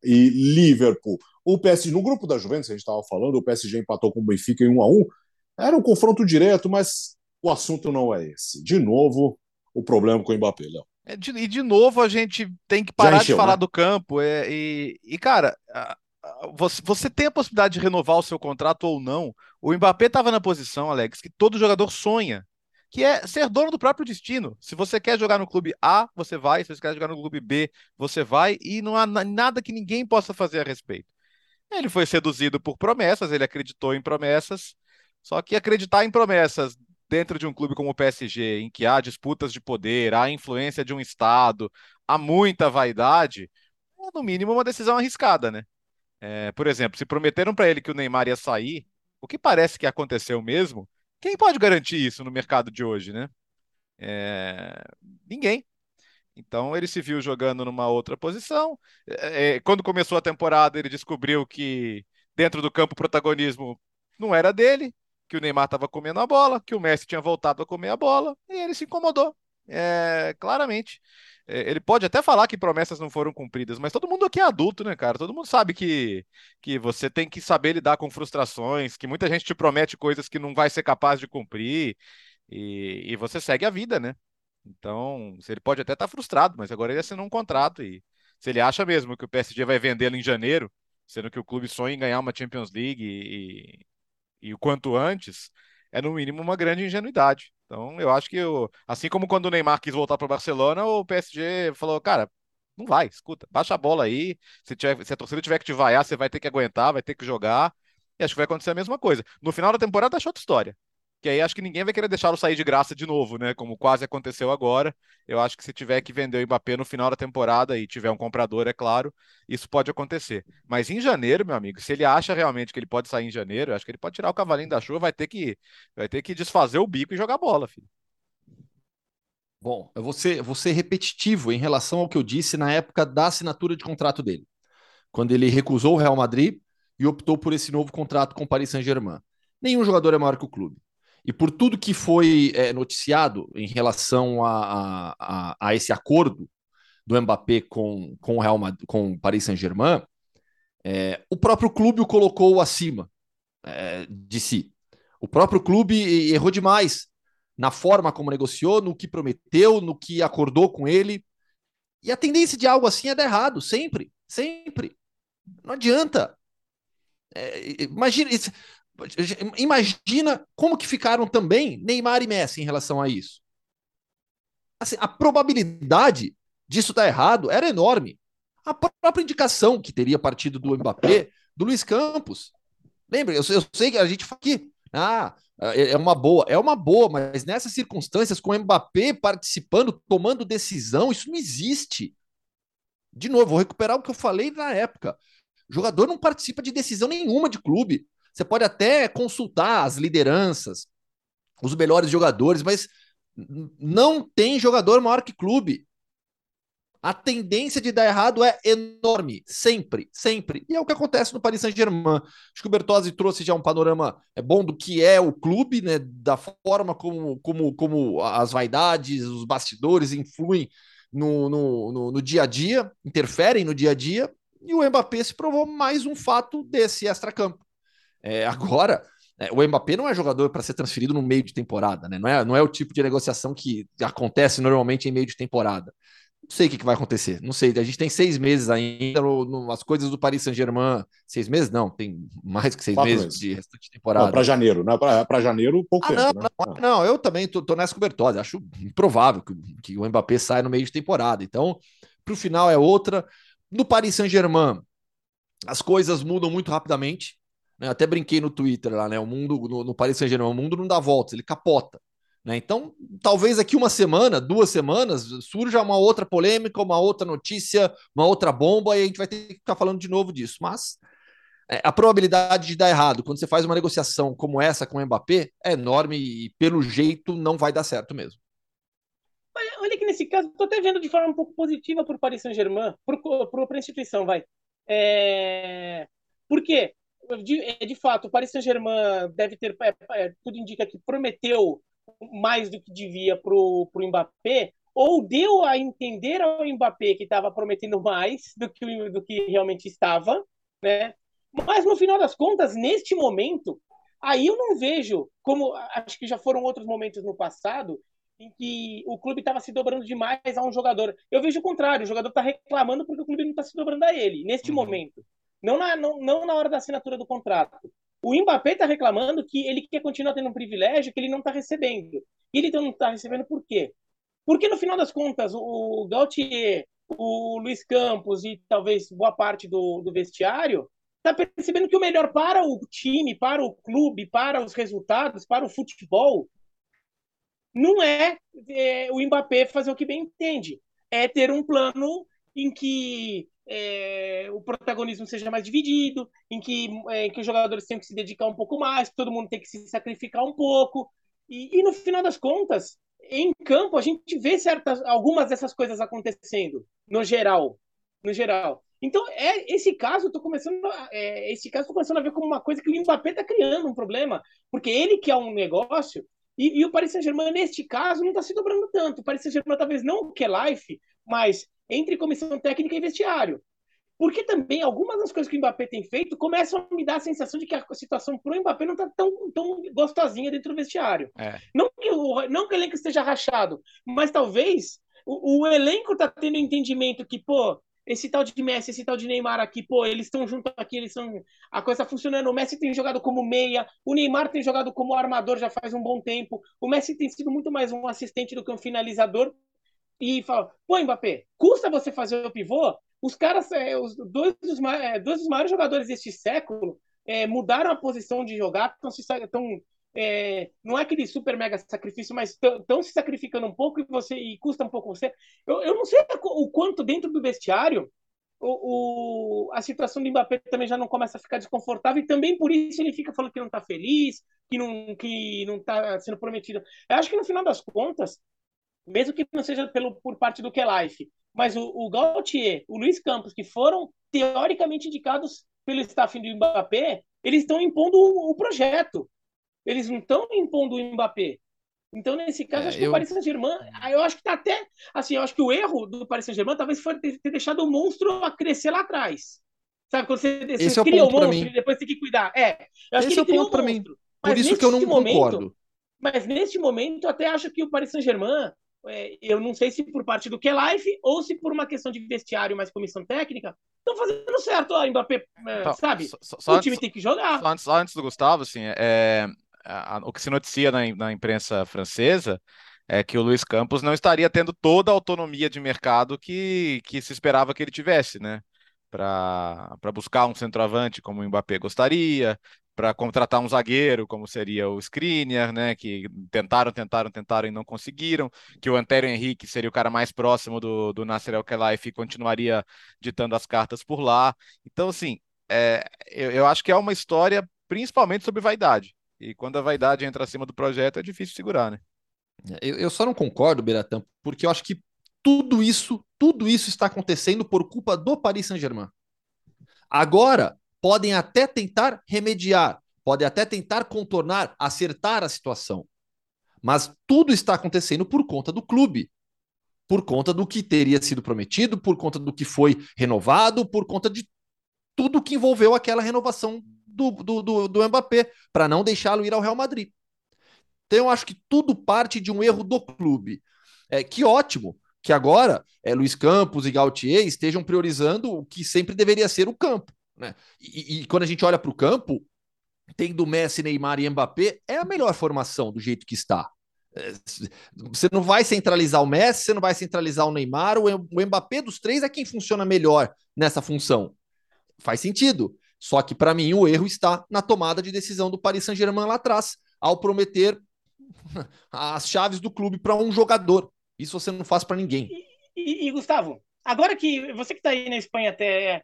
e Liverpool. O PSG, no grupo da Juventus, a gente estava falando, o PSG empatou com o Benfica em 1 a 1 Era um confronto direto, mas o assunto não é esse. De novo, o problema com o Mbappé, Léo. É, de, e de novo a gente tem que parar encheu, de falar né? do campo. É, e, e, cara, você, você tem a possibilidade de renovar o seu contrato ou não. O Mbappé estava na posição, Alex, que todo jogador sonha, que é ser dono do próprio destino. Se você quer jogar no clube A, você vai. Se você quer jogar no clube B, você vai. E não há nada que ninguém possa fazer a respeito. Ele foi seduzido por promessas, ele acreditou em promessas. Só que acreditar em promessas dentro de um clube como o PSG, em que há disputas de poder, há influência de um Estado, há muita vaidade, é no mínimo uma decisão arriscada, né? É, por exemplo, se prometeram para ele que o Neymar ia sair, o que parece que aconteceu mesmo, quem pode garantir isso no mercado de hoje, né? É, ninguém. Então ele se viu jogando numa outra posição. É, é quando começou a temporada, ele descobriu que dentro do campo o protagonismo não era dele que o Neymar estava comendo a bola, que o Messi tinha voltado a comer a bola, e ele se incomodou, é, claramente. É, ele pode até falar que promessas não foram cumpridas, mas todo mundo aqui é adulto, né, cara? Todo mundo sabe que, que você tem que saber lidar com frustrações, que muita gente te promete coisas que não vai ser capaz de cumprir, e, e você segue a vida, né? Então, ele pode até estar tá frustrado, mas agora ele assinou um contrato e se ele acha mesmo que o PSG vai vendê-lo em janeiro, sendo que o clube sonha em ganhar uma Champions League e, e o quanto antes, é no mínimo uma grande ingenuidade. Então, eu acho que, eu, assim como quando o Neymar quis voltar para o Barcelona, o PSG falou, cara, não vai, escuta, baixa a bola aí. Se, tiver, se a torcida tiver que te vaiar, você vai ter que aguentar, vai ter que jogar. E acho que vai acontecer a mesma coisa. No final da temporada, achou outra história que aí acho que ninguém vai querer deixá-lo sair de graça de novo, né? Como quase aconteceu agora. Eu acho que se tiver que vender o Mbappé no final da temporada e tiver um comprador, é claro, isso pode acontecer. Mas em janeiro, meu amigo, se ele acha realmente que ele pode sair em janeiro, acho que ele pode tirar o cavalinho da chuva, vai ter que, vai ter que desfazer o bico e jogar bola, filho. Bom, eu vou ser, vou ser repetitivo em relação ao que eu disse na época da assinatura de contrato dele, quando ele recusou o Real Madrid e optou por esse novo contrato com o Paris Saint-Germain. Nenhum jogador é maior que o clube. E por tudo que foi é, noticiado em relação a, a, a, esse acordo do Mbappé com, com o Real Madrid, com o Paris Saint-Germain, é, o próprio clube o colocou acima é, de si. O próprio clube errou demais na forma como negociou, no que prometeu, no que acordou com ele. E a tendência de algo assim é dar errado, sempre, sempre. Não adianta. É, imagina, Imagina como que ficaram também Neymar e Messi em relação a isso. assim, a probabilidade disso dar errado era enorme. A própria indicação que teria partido do Mbappé, do Luiz Campos. Lembra? Eu, eu sei que a gente fala aqui, ah, é, é uma boa, é uma boa, mas nessas circunstâncias, com o Mbappé participando, tomando decisão, isso não existe. De novo, vou recuperar o que eu falei na época. O jogador não participa de decisão nenhuma de clube. Você pode até consultar as lideranças, os melhores jogadores, mas não tem jogador maior que clube. A tendência de dar errado é enorme, sempre, sempre. E é o que acontece no Paris Saint-Germain. Acho que o Bertozzi trouxe já um panorama é bom do que é o clube, né? Da forma como, como, como as vaidades, os bastidores influem no, no, no, no dia a dia, interferem no dia a dia. E o Mbappé se provou mais um fato desse extra-campo. É, agora, é, o Mbappé não é jogador para ser transferido no meio de temporada, né? Não é, não é o tipo de negociação que acontece normalmente em meio de temporada. Não sei o que, que vai acontecer, não sei. A gente tem seis meses ainda, no, no, as coisas do Paris Saint-Germain. Seis meses? Não, tem mais que seis meses, meses, de restante de temporada. Para janeiro, né? Para janeiro, pouco ah, tempo. Não, né? não, não, eu também tô, tô nessa cobertura. Acho improvável que, que o Mbappé saia no meio de temporada. Então, para o final é outra. No Paris Saint-Germain, as coisas mudam muito rapidamente. Né? Até brinquei no Twitter lá, né? O mundo no, no Paris Saint-Germain, o mundo não dá voltas, ele capota. Né? Então, talvez aqui uma semana, duas semanas, surja uma outra polêmica, uma outra notícia, uma outra bomba, e a gente vai ter que ficar falando de novo disso. Mas é, a probabilidade de dar errado quando você faz uma negociação como essa com o Mbappé é enorme e, pelo jeito, não vai dar certo mesmo. Olha que nesse caso, estou até vendo de forma um pouco positiva para o Paris Saint-Germain, para a instituição, vai. É... Por quê? De, é, de fato, o Paris Saint-Germain deve ter, é, é, tudo indica que prometeu mais do que devia para o Mbappé, ou deu a entender ao Mbappé que estava prometendo mais do que, do que realmente estava, né? Mas no final das contas, neste momento, aí eu não vejo como acho que já foram outros momentos no passado em que o clube estava se dobrando demais a um jogador. Eu vejo o contrário, o jogador está reclamando porque o clube não está se dobrando a ele, neste uhum. momento. Não na, não, não na hora da assinatura do contrato. O Mbappé está reclamando que ele quer continuar tendo um privilégio que ele não está recebendo. E ele não está recebendo por quê? Porque, no final das contas, o Gautier, o Luiz Campos e talvez boa parte do, do vestiário está percebendo que o melhor para o time, para o clube, para os resultados, para o futebol, não é, é o Mbappé fazer o que bem entende. É ter um plano em que é, o protagonismo seja mais dividido, em que, é, que os jogadores tenham que se dedicar um pouco mais, que todo mundo tem que se sacrificar um pouco. E, e no final das contas, em campo, a gente vê certas, algumas dessas coisas acontecendo, no geral. No geral. Então, é, esse caso, eu tô começando, é, esse caso, tô começando a ver como uma coisa que o Mbappé está criando um problema, porque ele quer um negócio e, e o Paris Saint-Germain, neste caso, não está se dobrando tanto. O Paris Saint-Germain talvez não quer life, mas entre comissão técnica e vestiário. Porque também algumas das coisas que o Mbappé tem feito começam a me dar a sensação de que a situação para o Mbappé não está tão, tão gostosinha dentro do vestiário. É. Não, que o, não que o elenco esteja rachado, mas talvez o, o elenco está tendo entendimento que, pô, esse tal de Messi, esse tal de Neymar aqui, pô, eles estão juntos aqui, eles são. A coisa tá funcionando. O Messi tem jogado como meia, o Neymar tem jogado como armador já faz um bom tempo. O Messi tem sido muito mais um assistente do que um finalizador e fala, pô, Mbappé, custa você fazer o pivô? Os caras, é, os dois dos, é, dois dos maiores jogadores deste século é, mudaram a posição de jogar, estão é, não é aquele super mega sacrifício, mas estão se sacrificando um pouco e você e custa um pouco você. Eu, eu não sei o quanto dentro do vestiário o, o, a situação do Mbappé também já não começa a ficar desconfortável e também por isso ele fica falando que não está feliz, que não que não está sendo prometido. Eu acho que no final das contas mesmo que não seja pelo, por parte do Life, mas o, o Gautier, o Luiz Campos, que foram teoricamente indicados pelo staff do Mbappé, eles estão impondo o, o, projeto. Eles não estão impondo o Mbappé. Então, nesse caso, é, acho que eu... o Paris Saint-Germain, eu acho que tá até, assim, eu acho que o erro do Paris Saint-Germain talvez foi ter, ter, deixado o monstro a crescer lá atrás. Sabe, quando você, você Esse cria é o, o monstro e depois tem que cuidar. É, eu acho Esse que é o ponto para mim. Por isso que eu não momento, concordo. Mas neste momento, eu até acho que o Paris Saint-Germain é, eu não sei se por parte do que life ou se por uma questão de vestiário mais comissão técnica, estão fazendo certo, ó, Mbappé, é, então, sabe? Só, só o time tem que jogar. Só antes, só antes do Gustavo, assim, é, a, o que se noticia na, na imprensa francesa é que o Luiz Campos não estaria tendo toda a autonomia de mercado que, que se esperava que ele tivesse, né? Para buscar um centroavante como o Mbappé gostaria, para contratar um zagueiro, como seria o Skriniar, né, que tentaram, tentaram, tentaram e não conseguiram, que o Antero Henrique seria o cara mais próximo do, do Nasser El-Khelaifi e continuaria ditando as cartas por lá. Então, assim, é, eu, eu acho que é uma história principalmente sobre vaidade. E quando a vaidade entra acima do projeto, é difícil segurar, né? Eu, eu só não concordo, Beratão, porque eu acho que tudo isso, tudo isso está acontecendo por culpa do Paris Saint-Germain. Agora, podem até tentar remediar, podem até tentar contornar, acertar a situação. Mas tudo está acontecendo por conta do clube, por conta do que teria sido prometido, por conta do que foi renovado, por conta de tudo que envolveu aquela renovação do, do, do, do Mbappé, para não deixá-lo ir ao Real Madrid. Então eu acho que tudo parte de um erro do clube. É, que ótimo que agora é, Luiz Campos e Gautier estejam priorizando o que sempre deveria ser o campo. Né? E, e quando a gente olha para o campo, tendo Messi, Neymar e Mbappé, é a melhor formação do jeito que está. É, você não vai centralizar o Messi, você não vai centralizar o Neymar, o Mbappé dos três é quem funciona melhor nessa função. Faz sentido. Só que para mim o erro está na tomada de decisão do Paris Saint-Germain lá atrás, ao prometer as chaves do clube para um jogador. Isso você não faz para ninguém. E, e, e, Gustavo, agora que você que está aí na Espanha até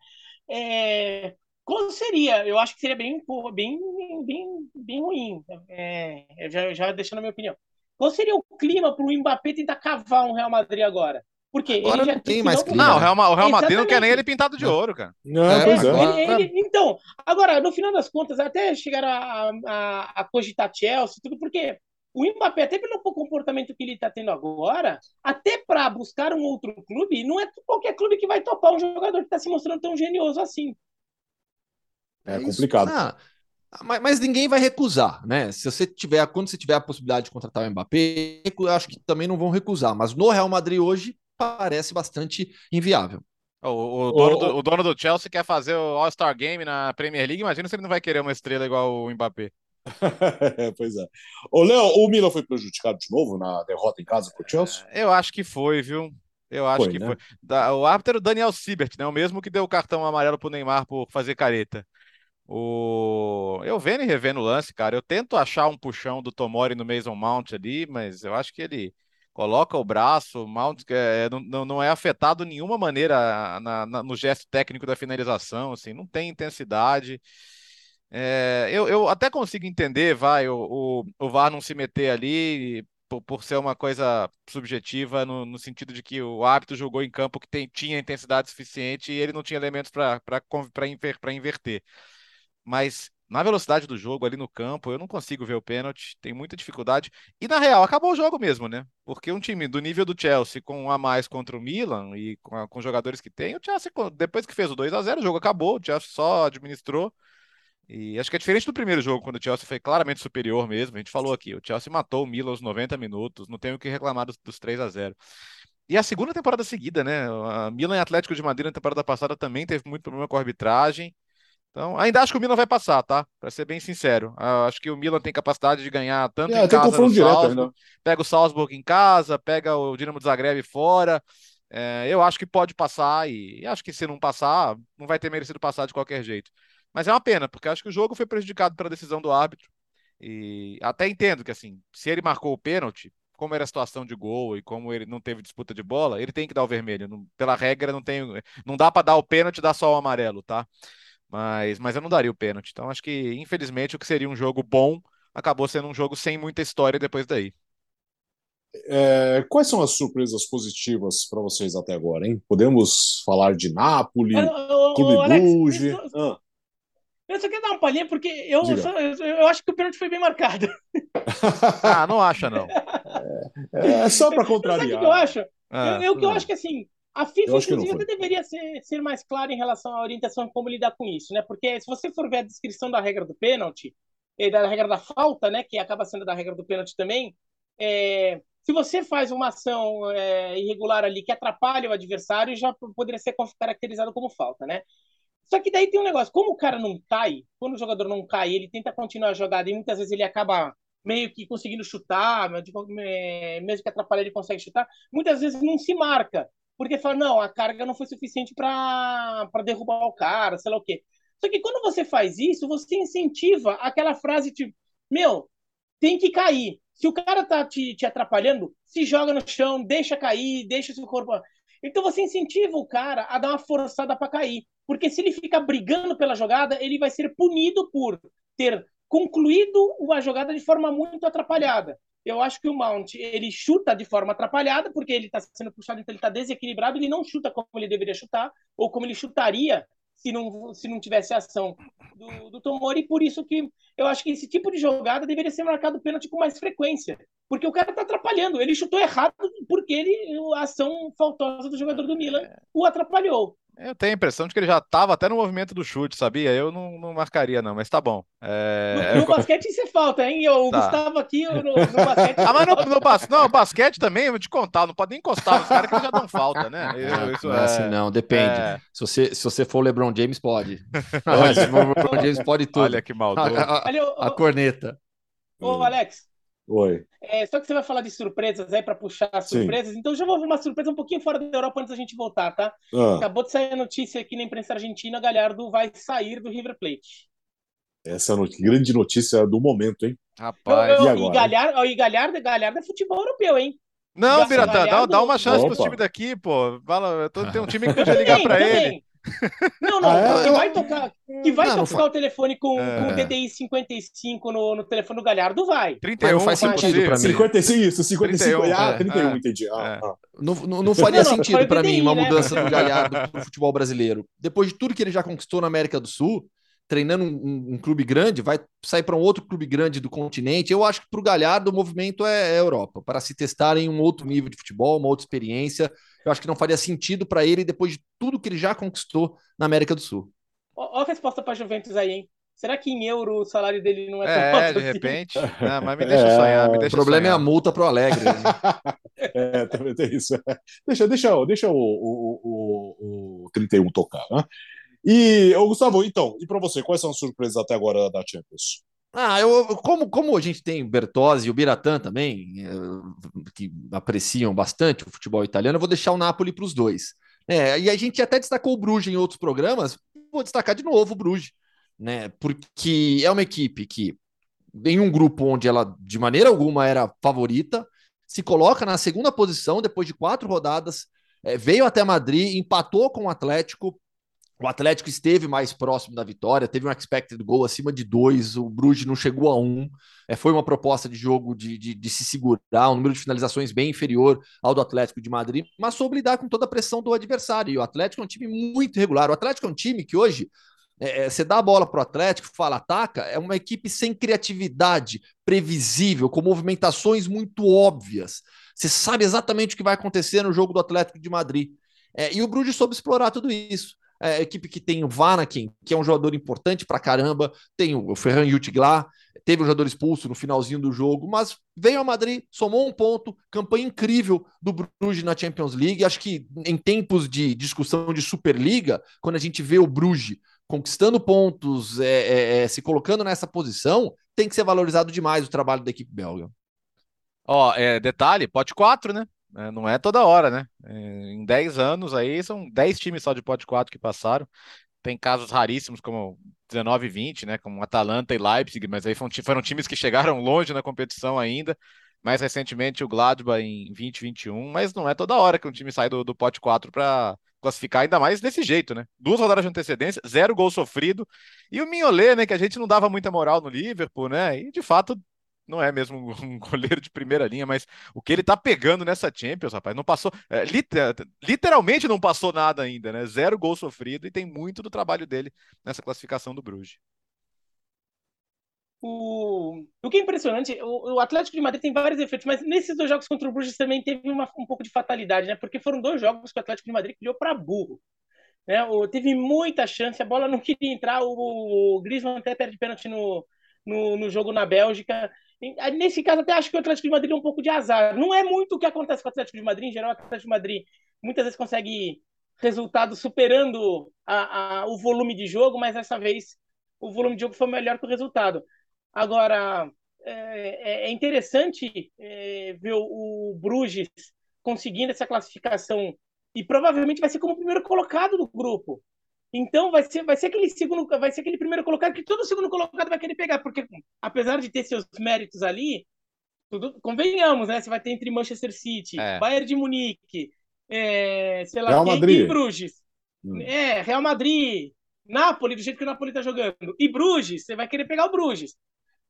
é, qual seria? Eu acho que seria bem, bem, bem, bem ruim. É, já, já deixando a minha opinião. Qual seria o clima para o Mbappé tentar cavar um Real Madrid agora? Porque agora ele já não tem mais clima. Não, o Real, o Real Madrid não quer nem ele pintado de ouro, cara. Não, é, pois é. Ele, ele, então, agora, no final das contas, até chegaram a, a, a cogitar Chelsea, tudo porque o Mbappé, até pelo comportamento que ele está tendo agora, até para buscar um outro clube, não é qualquer clube que vai topar um jogador que está se mostrando tão genioso assim. É, é complicado. Ah, mas, mas, ninguém vai recusar, né? Se você tiver, quando você tiver a possibilidade de contratar o Mbappé, eu acho que também não vão recusar. Mas no Real Madrid hoje parece bastante inviável. O, o, dono, do, o dono do Chelsea quer fazer o All-Star Game na Premier League. Imagina se ele não vai querer uma estrela igual o Mbappé. pois é. Ô, Léo, o Milan foi prejudicado de novo na derrota em casa com o Chelsea? É, eu acho que foi, viu? Eu acho foi, que né? foi. o árbitro o Daniel Siebert, né? O mesmo que deu o cartão amarelo pro Neymar por fazer careta. O... Eu vendo e revendo o lance, cara. Eu tento achar um puxão do Tomori no Mason Mount ali, mas eu acho que ele coloca o braço, o Mount é, não, não é afetado de nenhuma maneira na, na, no gesto técnico da finalização, assim, não tem intensidade. É, eu, eu até consigo entender, vai, o, o, o VAR não se meter ali por, por ser uma coisa subjetiva, no, no, sentido de que o árbitro julgou em campo que tem, tinha intensidade suficiente e ele não tinha elementos para inver, inverter. Mas na velocidade do jogo, ali no campo, eu não consigo ver o pênalti, tem muita dificuldade. E na real, acabou o jogo mesmo, né? Porque um time do nível do Chelsea, com um a mais contra o Milan e com, com jogadores que tem, o Chelsea, depois que fez o 2 a 0 o jogo acabou, o Chelsea só administrou. E acho que é diferente do primeiro jogo, quando o Chelsea foi claramente superior mesmo. A gente falou aqui, o Chelsea matou o Milan aos 90 minutos, não tenho o que reclamar dos, dos 3 a 0 E a segunda temporada seguida, né? A Milan e Atlético de Madrid na temporada passada também teve muito problema com a arbitragem. Então, ainda acho que o Milan vai passar, tá? Para ser bem sincero. acho que o Milan tem capacidade de ganhar tanto é, em casa no Salzburg, pega o Salzburg em casa, pega o Dinamo de Zagreb fora. É, eu acho que pode passar e acho que se não passar, não vai ter merecido passar de qualquer jeito. Mas é uma pena, porque acho que o jogo foi prejudicado pela decisão do árbitro. E até entendo que, assim, se ele marcou o pênalti, como era a situação de gol e como ele não teve disputa de bola, ele tem que dar o vermelho. Não, pela regra, não tem, não dá para dar o pênalti e dar só o amarelo, tá? Mas, mas eu não daria o pênalti. Então, acho que, infelizmente, o que seria um jogo bom acabou sendo um jogo sem muita história depois daí. É, quais são as surpresas positivas para vocês até agora, hein? Podemos falar de Napoli, Clube Bruges. Ah. Eu só quero dar uma palhinha, porque eu, só, eu, eu, acho que o pênalti foi bem marcado. ah, não acha, não. É, é só para contrariar. Sabe o que eu acho? Ah, eu, eu, eu acho que assim, a FIFA, inclusive, até deveria ser, ser mais clara em relação à orientação como lidar com isso, né? Porque se você for ver a descrição da regra do pênalti, e da regra da falta, né? Que acaba sendo da regra do pênalti também, é, se você faz uma ação é, irregular ali que atrapalha o adversário, já poderia ser caracterizado como falta, né? Só que daí tem um negócio, como o cara não cai, quando o jogador não cai, ele tenta continuar a jogada e muitas vezes ele acaba meio que conseguindo chutar, mesmo que atrapalhar ele consegue chutar, muitas vezes não se marca, porque fala, não, a carga não foi suficiente para derrubar o cara, sei lá o quê. Só que quando você faz isso, você incentiva aquela frase tipo, meu, tem que cair. Se o cara tá te, te atrapalhando, se joga no chão, deixa cair, deixa seu corpo. Então você incentiva o cara a dar uma forçada para cair. Porque se ele ficar brigando pela jogada, ele vai ser punido por ter concluído uma jogada de forma muito atrapalhada. Eu acho que o Mount ele chuta de forma atrapalhada, porque ele está sendo puxado, então ele está desequilibrado, ele não chuta como ele deveria chutar, ou como ele chutaria se não, se não tivesse ação do, do Tomori, e por isso que eu acho que esse tipo de jogada deveria ser marcado pênalti com mais frequência, porque o cara está atrapalhando, ele chutou errado porque ele, a ação faltosa do jogador do Milan o atrapalhou. Eu tenho a impressão de que ele já estava até no movimento do chute, sabia? Eu não, não marcaria, não, mas tá bom. É... No, no basquete isso é falta, hein? O tá. Gustavo aqui no, no basquete. ah, mas no, no, bas... não, basquete também, eu vou te contar, não pode nem encostar nos caras que já dão falta, né? Eu, isso não é, assim, não, depende. É... Se, você, se você for o LeBron James, pode. se for o LeBron James, pode tudo. Olha que maldoso. A, a, a, a corneta. Ô, Alex, Oi. É, só que você vai falar de surpresas aí para puxar as surpresas, Sim. então já vou ver uma surpresa um pouquinho fora da Europa antes da gente voltar, tá? Ah. Acabou de sair a notícia aqui na imprensa argentina, Galhardo vai sair do River Plate. Essa é a grande notícia do momento, hein? Rapaz, eu, eu, e, e, Galhardo, e Galhardo, Galhardo é futebol europeu, hein? Não, Biratã, dá, dá, uma chance Opa. pro time daqui, pô. Fala, tô, tem um time que podia ligar para ele. Não, não, ah, é? que vai tocar, que vai não, tocar não o telefone com, é. com o DDI 55 no, no telefone do Galhardo, vai. 31 não faz sentido para mim. 55, isso, 55. 31, ah, 31, é, entendi. Ah, é. ah. Não, não, não, faria sentido para mim uma né? mudança do Galhardo pro futebol brasileiro. Depois de tudo que ele já conquistou na América do Sul, treinando um, um, um clube grande, vai sair para um outro clube grande do continente. Eu acho que para o Galhardo o movimento é, é Europa, para se testar em um outro nível de futebol, uma outra experiência eu acho que não faria sentido para ele depois de tudo que ele já conquistou na América do Sul. Olha a resposta para Juventus aí, hein? Será que em euro o salário dele não é, é tão alto? de assim? repente. Não, mas me deixa é, sonhar. Me deixa o problema sonhar. é a multa pro Alegre. Né? é, também tem isso. Deixa, deixa, deixa o, o, o, o 31 tocar. Né? E, Gustavo, então, e para você, quais são as surpresas até agora da Champions? Ah, eu, como, como a gente tem Bertozzi e o Biratã também, eh, que apreciam bastante o futebol italiano, eu vou deixar o Napoli para os dois. É, e a gente até destacou o Bruges em outros programas, vou destacar de novo o Bruges, né? Porque é uma equipe que, em um grupo onde ela de maneira alguma era favorita, se coloca na segunda posição depois de quatro rodadas, é, veio até Madrid, empatou com o Atlético, o Atlético esteve mais próximo da vitória, teve um expected goal acima de dois, o Bruges não chegou a um. É, foi uma proposta de jogo de, de, de, se segurar, um número de finalizações bem inferior ao do Atlético de Madrid, mas soube lidar com toda a pressão do adversário. E o Atlético é um time muito irregular. O Atlético é um time que hoje é, é você dá a bola para o Atlético, fala ataca, é uma equipe sem criatividade, previsível, com movimentações muito óbvias. Você sabe exatamente o que vai acontecer no jogo do Atlético de Madrid. É, e o Bruges soube explorar tudo isso é, equipe que tem o Vanakin, que é um jogador importante pra caramba, tem o Ferran Yutiglar, teve um jogador expulso no finalzinho do jogo, mas veio a Madrid, somou um ponto, campanha incrível do Bruges na Champions League. Acho que em tempos de discussão de Superliga, quando a gente vê o Bruges conquistando pontos, é, é, é, se colocando nessa posição, tem que ser valorizado demais o trabalho da equipe belga. Ó, é, detalhe, pote 4, né? É, não é toda hora, né? É, em 10 anos aí, são 10 times só de pote 4 que passaram. Tem casos raríssimos como 19 e 20, né? Como Atalanta e Leipzig, mas aí foram, foram times que chegaram longe na competição ainda. Mais recentemente o Gladbach em 2021, mas não é toda hora que um time sai do, do pote 4 para classificar, ainda mais desse jeito, né? Duas rodadas de antecedência, zero gol sofrido. E o Mignolet, né? Que a gente não dava muita moral no Liverpool, né? E de fato não é mesmo um goleiro de primeira linha, mas o que ele tá pegando nessa Champions, rapaz, não passou, é, literalmente não passou nada ainda, né? Zero gol sofrido e tem muito do trabalho dele nessa classificação do Bruges. O, o que é impressionante, o, o, Atlético de Madrid tem vários efeitos, mas nesses dois jogos contra o Bruges também teve uma, um pouco de fatalidade, né? Porque foram dois jogos que o Atlético de Madrid criou para burro. Né? O, teve muita chance, a bola não queria entrar, o, o Griezmann até perde pênalti no, no, no jogo na Bélgica. Nesse caso, até acho que o Atlético de Madrid é um pouco de azar. Não é muito o que acontece com o Atlético de Madrid. Em geral, o Atlético de Madrid muitas vezes consegue resultados superando a, a, o volume de jogo, mas dessa vez o volume de jogo foi melhor que o resultado. Agora, é, é interessante é, ver o, o Bruges conseguindo essa classificação e provavelmente vai ser como primeiro colocado do grupo. Então vai ser, vai ser aquele segundo, vai ser aquele primeiro colocado que todo segundo colocado vai querer pegar, porque apesar de ter seus méritos ali, tudo, convenhamos, né? Você vai ter entre Manchester City, é. Bayern de Munique, é, sei lá, Real Madrid. e Bruges. Hum. É, Real Madrid, Napoli, do jeito que o Napoli tá jogando. E Bruges, você vai querer pegar o Bruges.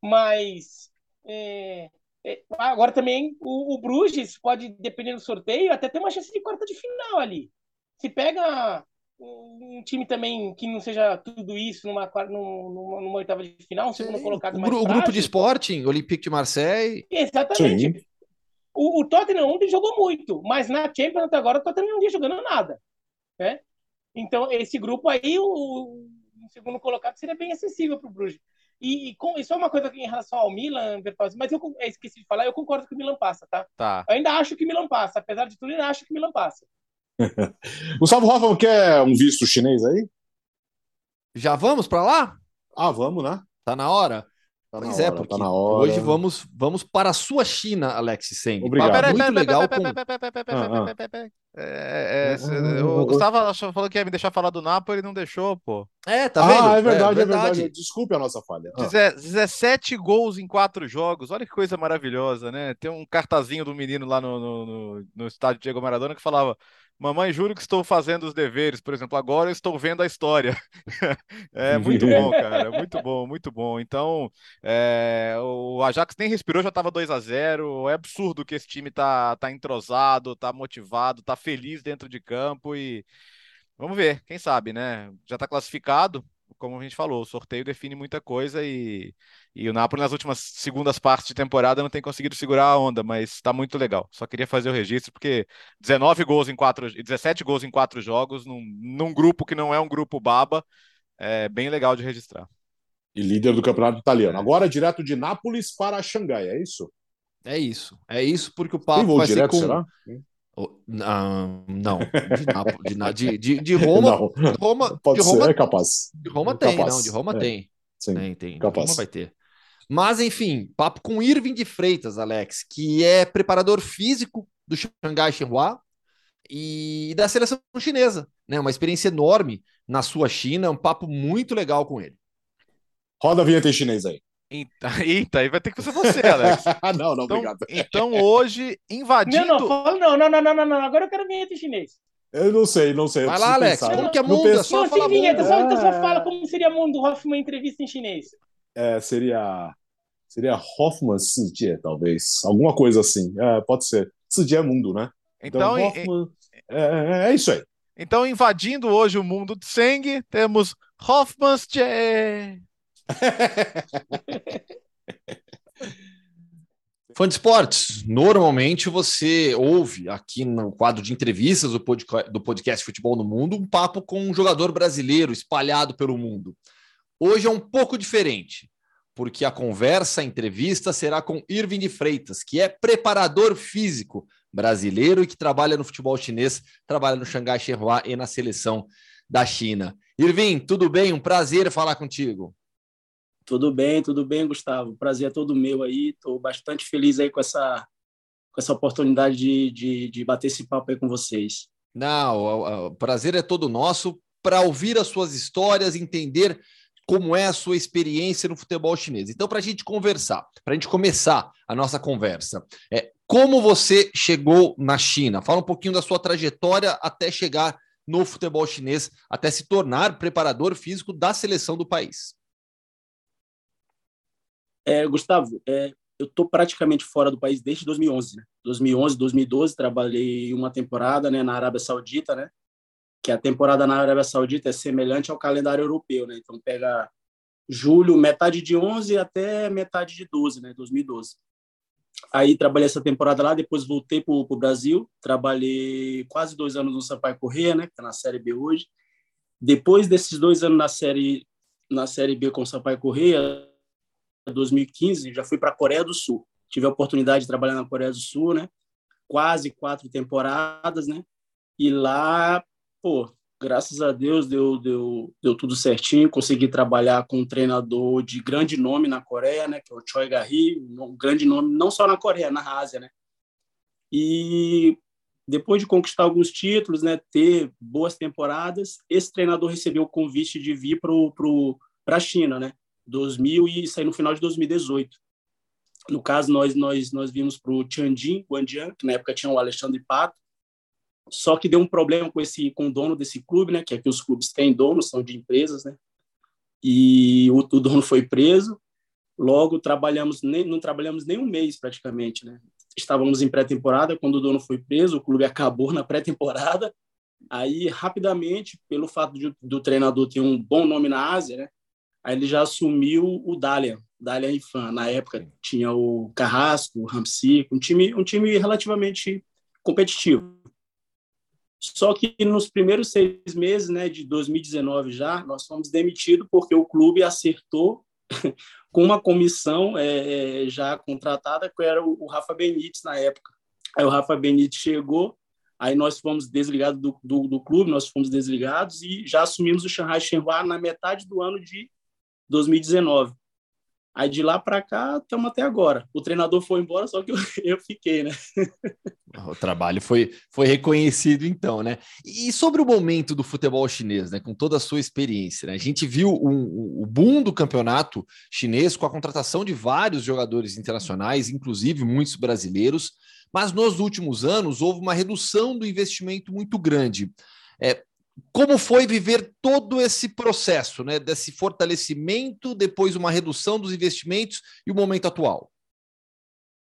Mas é, é, agora também o, o, Bruges pode, dependendo do sorteio, até ter uma chance de quarta de final ali. Se pega um time também que não seja tudo isso numa, numa, numa oitava de final, um segundo colocado mais O frágil. grupo de Sporting, Olympique de Marseille. Exatamente. O, o, Tottenham ontem jogou muito, mas na Champions até agora o Tottenham não vinha jogando nada. Né? Então, esse grupo aí, o, o segundo colocado seria bem acessível para o Bruges. E, e, com, isso é uma coisa em relação ao Milan, mas eu, eu esqueci de falar, eu concordo que o Milan passa, tá? Tá. Eu ainda acho que o Milan passa, apesar de tudo, eu ainda acho que o Milan passa. Gustavo Hoffman quer um visto chinês aí? Já vamos para lá? Ah, vamos, né? Tá na hora? Tá pois na é, hora, porque tá na hora. hoje vamos, vamos para a sua China, Alex Seng. Obrigado. Muito legal Ah, ah. É, é, o Gustavo falou que ia me deixar falar do Napoli, ele não deixou, pô. É, tá vendo? ah, é verdade, é verdade, Desculpe a nossa falha. Ah. Deze- 17 gols em quatro jogos, olha que coisa maravilhosa, né? Tem um cartazinho do menino lá no, no, no- no estádio Diego Maradona que falava: Mamãe, juro que estou fazendo os deveres, por exemplo, agora eu estou vendo a história. É muito bom, cara, muito bom, muito bom. Então, é, o Ajax nem respirou, já estava 2 a 0 É absurdo que esse time tá, tá entrosado, tá motivado, tá feliz dentro de campo e vamos ver, quem sabe, né? Já está classificado, como a gente falou, o sorteio define muita coisa e, e o Napoli nas últimas segundas partes de temporada não tem conseguido segurar a onda, mas está muito legal. Só queria fazer o registro porque 19 gols em quatro, 17 gols em quatro jogos num, num grupo que não é um grupo baba, é bem legal de registrar. E líder do campeonato italiano. Agora direto de Nápoles para Xangai, é isso? É isso. É isso porque o papo vai ser direto, com... será? Não, não. De, Nápoles, de, de, de, Roma, Não. Roma, Pode de Roma, ser, é capaz. de Roma É tem, capaz. não, de Roma É, tem. Sim. Tem, tem. De capaz. Roma vai ter. Mas, enfim, papo com Irving de Freitas, Alex, que é preparador físico do Xangai Shenhua e da seleção chinesa, né? Uma experiência enorme na sua China, um papo muito legal com ele. Roda a vinheta em chinês aí. Eita, eita, aí vai ter que ser você, Alex. não, não, Então, obrigado. então hoje, invadindo. Não, não, fala, não, não, não, não, não, não, agora eu quero vinheta em chinês. Eu não sei, não sei. Vai lá, Alex. pensar. Como que é Não mundo? É penso- só Não, falar sem vinheta, mundo. só, então só É. fala como seria mundo Hoffman entrevista em chinês. É, seria seria Hoffman Sijie, talvez. Alguma coisa assim. É, pode ser. Sijie é mundo, né? Então, em- Hoffman... é, é, é isso aí. então, invadindo hoje o mundo de Seng, temos Hoffman's Che. Fã de esportes, normalmente você ouve aqui no quadro de entrevistas do podca- do podcast Futebol no Mundo um papo com um jogador brasileiro espalhado pelo mundo. Hoje é um pouco diferente, porque a conversa, a entrevista será com Irving de Freitas, que é preparador físico brasileiro e que trabalha no futebol chinês, trabalha no Xangai Shenhua e na seleção da China. Irving, tudo bem? Um prazer falar contigo. Tudo bem, tudo bem, Gustavo. Prazer é todo meu aí. Estou bastante feliz aí com essa, com essa oportunidade de, de, de bater esse papo aí com vocês. Não, o, prazer é todo nosso para ouvir as suas histórias, entender como é a sua experiência no futebol chinês. Então, para a gente conversar, para a gente começar a nossa conversa, é como você chegou na China? Fala um pouquinho da sua trajetória até chegar no futebol chinês, até se tornar preparador físico da seleção do país. É, Gustavo, é, eu estou praticamente fora do país desde 2011. Né? 2011, 2012, trabalhei uma temporada né, na Arábia Saudita, né? que a temporada na Arábia Saudita é semelhante ao calendário europeu. Né? Então, pega julho, metade de 11 até metade de 12, né? 2012. Aí trabalhei essa temporada lá, depois voltei para o Brasil, trabalhei quase dois anos no Sampaio Corrêa, né, que está na Série B hoje. Depois desses dois anos na Série, na série B com o Sampaio Corrêa, 2015, já fui para a Coreia do Sul. Tive a oportunidade de trabalhar na Coreia do Sul, né, quase quatro temporadas, né, e lá, pô, graças a Deus deu, deu, deu tudo certinho, consegui trabalhar com um treinador de grande nome na Coreia, né, que é o Choi Ga-hee, um grande nome não só na Coreia, na Ásia, né? E depois de conquistar alguns títulos, né, ter boas temporadas, esse treinador recebeu o convite de vir para a China, né? 2000 e sair no final de 2018. No caso, nós nós nós vimos para o Tianjin, Guangdian, que na época tinha o Alexandre Pato, só que deu um problema com esse com o dono desse clube, né? Que aqui os clubes têm donos, são de empresas, né? E o, o dono foi preso. Logo trabalhamos nem não trabalhamos nem um mês praticamente, né? Estávamos em pré-temporada quando o dono foi preso, o clube acabou na pré-temporada. Aí rapidamente, pelo fato de, do treinador ter um bom nome na Ásia, né? Aí ele já assumiu o Dalian, Dalian Ifan. Na época tinha o Carrasco, o Ramsey, um time um time relativamente competitivo. Só que nos primeiros seis meses né, de 2019 já, nós fomos demitidos porque o clube acertou com uma comissão é, é, já contratada, que era o, o, Rafa Benítez na época. Aí o Rafa Benítez chegou, aí nós fomos desligados do, do, do clube, nós fomos desligados e já assumimos o Shanghai Shenhua na metade do ano de 2019. Aí de lá para cá, estamos até agora. O treinador foi embora, só que eu, eu fiquei, né? O trabalho foi, foi reconhecido, então, né? E sobre o momento do futebol chinês, né? Com toda a sua experiência, né? A gente viu o, o boom do campeonato chinês com a contratação de vários jogadores internacionais, inclusive muitos brasileiros, mas nos últimos anos houve uma redução do investimento muito grande. É, como foi viver todo esse processo, né? Desse fortalecimento, depois uma redução dos investimentos e o momento atual?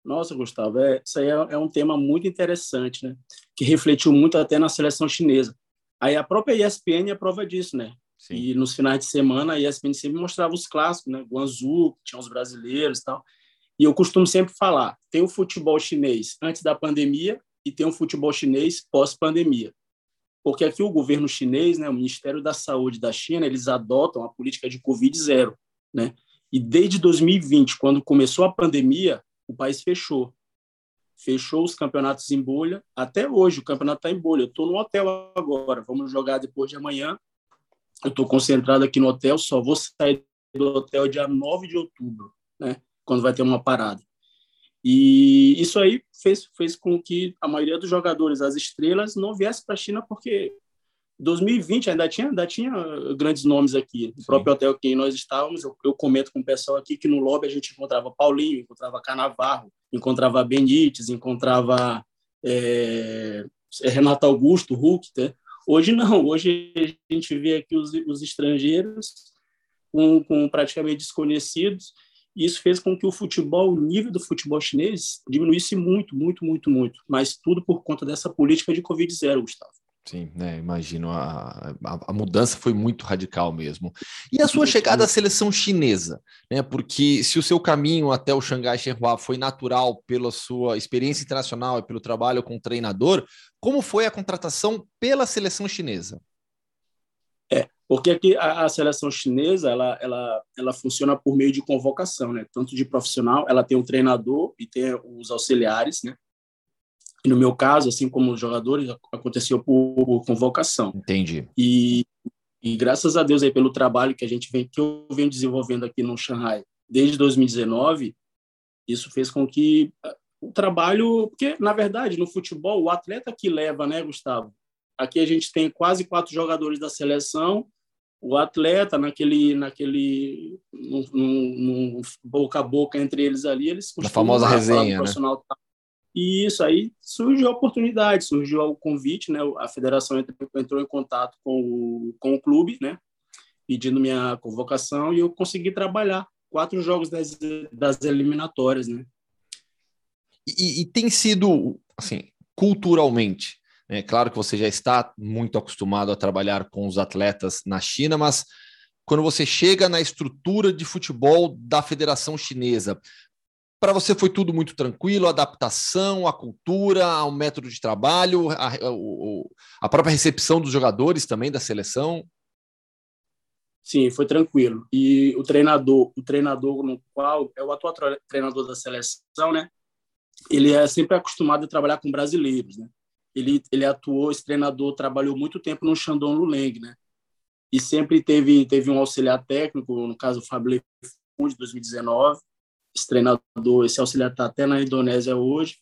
Nossa, Gustavo, é, isso aí é, é, um tema muito interessante, né? Que refletiu muito até na seleção chinesa. Aí a própria ESPN é prova disso, né? Sim. E nos finais de semana a ESPN sempre mostrava os clássicos, né? Guangzhou, tinha os brasileiros e tal. E eu costumo sempre falar, tem o futebol chinês antes da pandemia e tem o futebol chinês pós-pandemia porque aqui o governo chinês, né, o Ministério da Saúde da China, eles adotam a política de Covid zero, né? E desde 2020, quando começou a pandemia, o país fechou. Fechou os campeonatos em bolha. Até hoje o campeonato está em bolha. Eu estou no hotel agora. Vamos jogar depois de amanhã. Eu estou concentrado aqui no hotel. Só vou sair do hotel dia 9 de outubro, né? Quando vai ter uma parada. E isso aí fez, fez com que a maioria dos jogadores, as estrelas, não viesse para a China, porque 2020 ainda tinha, ainda tinha grandes nomes aqui. O próprio hotel que nós estávamos, eu, eu, comento com o pessoal aqui que no lobby a gente encontrava Paulinho, encontrava Canavarro, encontrava Benítez, encontrava é, Renato Augusto, Hulk. Né? Hoje não, hoje a gente vê aqui os, os estrangeiros com, com praticamente desconhecidos e isso fez com que o futebol, o nível do futebol chinês diminuísse muito, muito, muito, muito. Mas tudo por conta dessa política de Covid-0, Gustavo. Sim, né? Imagino. A, a, a, mudança foi muito radical mesmo. E a sua chegada à seleção chinesa, né? Porque se o seu caminho até o Xangai Shenhua foi natural pela sua experiência internacional e pelo trabalho com treinador, como foi a contratação pela seleção chinesa? Porque aqui a, a, seleção chinesa ela, ela, ela funciona por meio de convocação, né? Tanto de profissional, ela tem um treinador e tem os auxiliares, né? E no meu caso, assim como os jogadores, aconteceu por, convocação. Entendi. E, e graças a Deus aí pelo trabalho que a gente vem que eu venho desenvolvendo aqui no Shanghai desde 2019, isso fez com que ah, o trabalho, porque na verdade no futebol o atleta que leva, né, Gustavo? Aqui a gente tem quase quatro jogadores da seleção o atleta naquele naquele num, num, boca a boca entre eles ali eles a famosa resenha né? e isso aí surgiu a oportunidade surgiu o convite né? A federação entrou em contato com o, com o clube né? Pedindo minha convocação e eu consegui trabalhar quatro jogos das, das eliminatórias né? E, e tem sido assim culturalmente é claro que você já está muito acostumado a trabalhar com os atletas na China, mas quando você chega na estrutura de futebol da Federação Chinesa, para você foi tudo muito tranquilo, a adaptação, a cultura, ao método de trabalho, a, a, a própria recepção dos jogadores também da seleção? Sim, foi tranquilo. E o treinador, o treinador no qual é o atual treinador da seleção, né? Ele é sempre acostumado a trabalhar com brasileiros, né? Ele, ele atuou, esse treinador trabalhou muito tempo no Shandong Luleng, né? E sempre teve, teve um auxiliar técnico, no caso o Fábio Lefun, de 2019. Esse treinador, esse auxiliar está até na Indonésia hoje.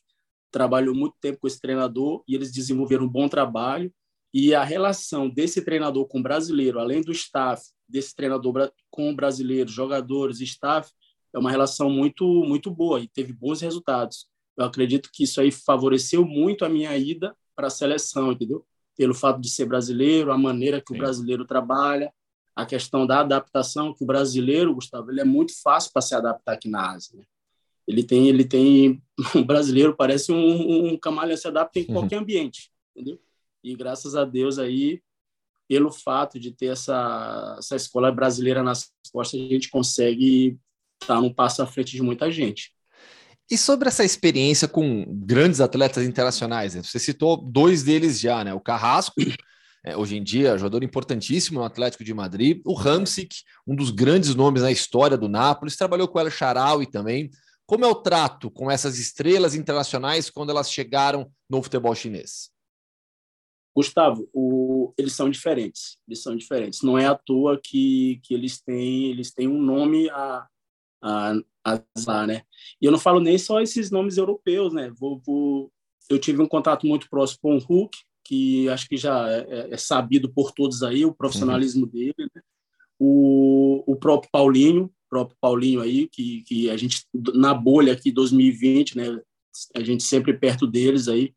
Trabalhou muito tempo com esse treinador e eles desenvolveram um bom trabalho. E a relação desse treinador com o brasileiro, além do staff, desse treinador com o brasileiro, jogadores, staff, é uma relação muito, muito boa e teve bons resultados. Eu acredito que isso aí favoreceu muito a minha ida para a seleção, entendeu? Pelo fato de ser brasileiro, a maneira que Sim. o brasileiro trabalha, a questão da adaptação, que o brasileiro, Gustavo, ele é muito fácil para se adaptar aqui na Ásia. Né? Ele tem, ele tem, o brasileiro parece um, um camaleão, se adapta em uhum. qualquer ambiente, entendeu? E graças a Deus aí, pelo fato de ter essa, essa escola brasileira nas costas, a gente consegue estar um passo à frente de muita gente. E sobre essa experiência com grandes atletas internacionais, né? você citou dois deles já, né? O Carrasco, é, hoje em dia, jogador importantíssimo no Atlético de Madrid, o Hamsik, um dos grandes nomes na história do Nápoles, trabalhou com o El Sharawi também. Como é o trato com essas estrelas internacionais quando elas chegaram no futebol chinês? Gustavo, o, eles são diferentes. Eles são diferentes. Não é à toa que, que eles têm eles têm um nome a, a, a né? E eu não falo nem só esses nomes europeus, né? Vou, vou, eu tive um contato muito próximo com o Hulk, que acho que já é, é, é sabido por todos aí, o profissionalismo uhum. dele. Né? O, o próprio Paulinho, próprio Paulinho aí, que, que a gente, na bolha aqui 2020, né? A gente sempre perto deles aí,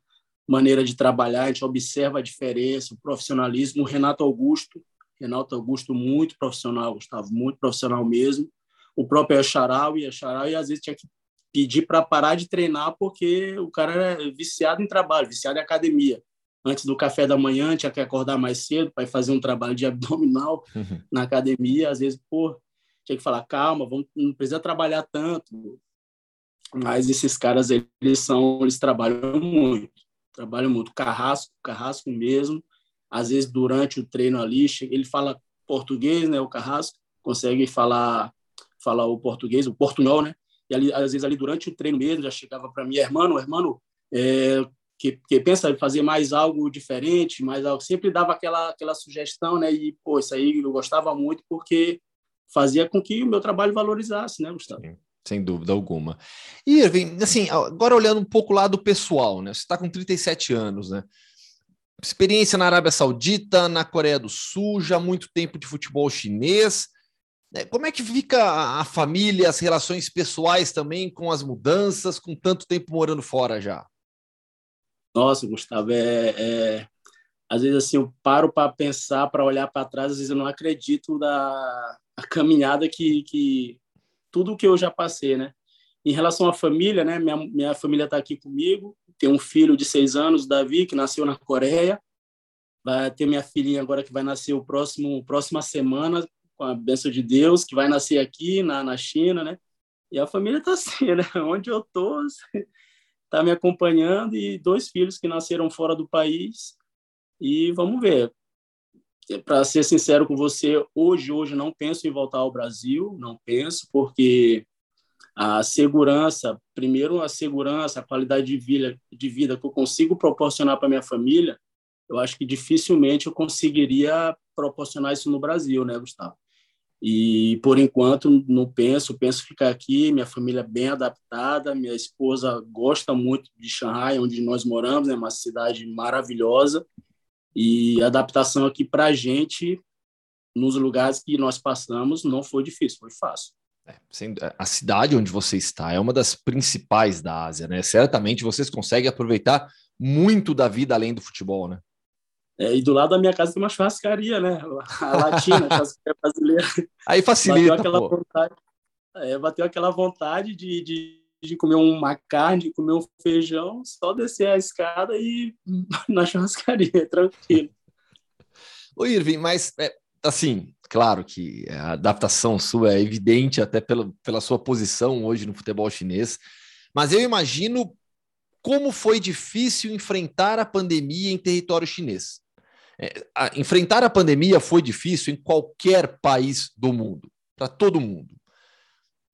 maneira de trabalhar, a gente observa a diferença, o profissionalismo. O Renato Augusto, Renato Augusto muito profissional, Gustavo, muito profissional mesmo o próprio Acharaui, e às vezes tinha que pedir para parar de treinar porque o cara era viciado em trabalho, viciado em academia. Antes do café da manhã, tinha que acordar mais cedo para fazer um trabalho de abdominal uhum. na academia. Às vezes, pô, tinha que falar, calma, vamos, não precisa trabalhar tanto. Mas esses caras, eles são, eles trabalham muito, trabalham muito. Carrasco, Carrasco mesmo. Às vezes, durante o treino ali, ele fala português, né, o Carrasco, consegue falar falar o português, o portunhol, né? E ali, às vezes ali durante o treino mesmo já chegava para mim, irmão, irmão, é, que, que pensa em fazer mais algo diferente, algo, sempre dava aquela aquela sugestão, né? E pô, isso aí eu gostava muito porque fazia com que o meu trabalho valorizasse, né, Gustavo? Sim, sem dúvida alguma. E Irving, assim, agora olhando um pouco lá do pessoal, né? Você está com 37 anos, né? Experiência na Arábia Saudita, na Coreia do Sul, já muito tempo de futebol chinês. É, como é que fica a família, as relações pessoais também com as mudanças, com tanto tempo morando fora já? Nossa, Gustavo, é, é... às vezes assim eu paro para pensar, para olhar para trás, às vezes eu não acredito da caminhada que, que tudo que eu já passei, né? Em relação à família, né? Minha, minha família está aqui comigo. Tem um filho de seis anos, Davi, que nasceu na Coreia. Vai ter minha filhinha agora que vai nascer o próximo próxima semana com a bênção de Deus, que vai nascer aqui na, na China, né? E a família está assim, né? Onde eu tô, está me acompanhando e dois filhos que nasceram fora do país. E vamos ver. Para ser sincero com você, hoje, hoje não penso em voltar ao Brasil, não penso, porque a segurança, primeiro a segurança, a qualidade de vida, de vida que eu consigo proporcionar para minha família, eu acho que dificilmente eu conseguiria proporcionar isso no Brasil, né, Gustavo? E por enquanto não penso, penso ficar aqui, minha família bem adaptada, minha esposa gosta muito de Xangai, onde nós moramos, é uma cidade maravilhosa. E a adaptação aqui para a gente, nos lugares que nós passamos, não foi difícil, foi fácil. É, a cidade onde você está é uma das principais da Ásia, né? Certamente vocês conseguem aproveitar muito da vida além do futebol, né? É, e do lado da minha casa tem uma churrascaria, né? A latina, a churrascaria brasileira. Aí facilita, bateu aquela pô. vontade, é, bateu aquela vontade de, de, de, comer uma carne, de comer um feijão, só descer a escada e na churrascaria, tranquilo. Ô, Irving, mas, é, assim, claro que a adaptação sua é evidente até pela, pela sua posição hoje no futebol chinês, mas eu imagino como foi difícil enfrentar a pandemia em território chinês. É, a, enfrentar a pandemia foi difícil em qualquer país do mundo, para todo mundo.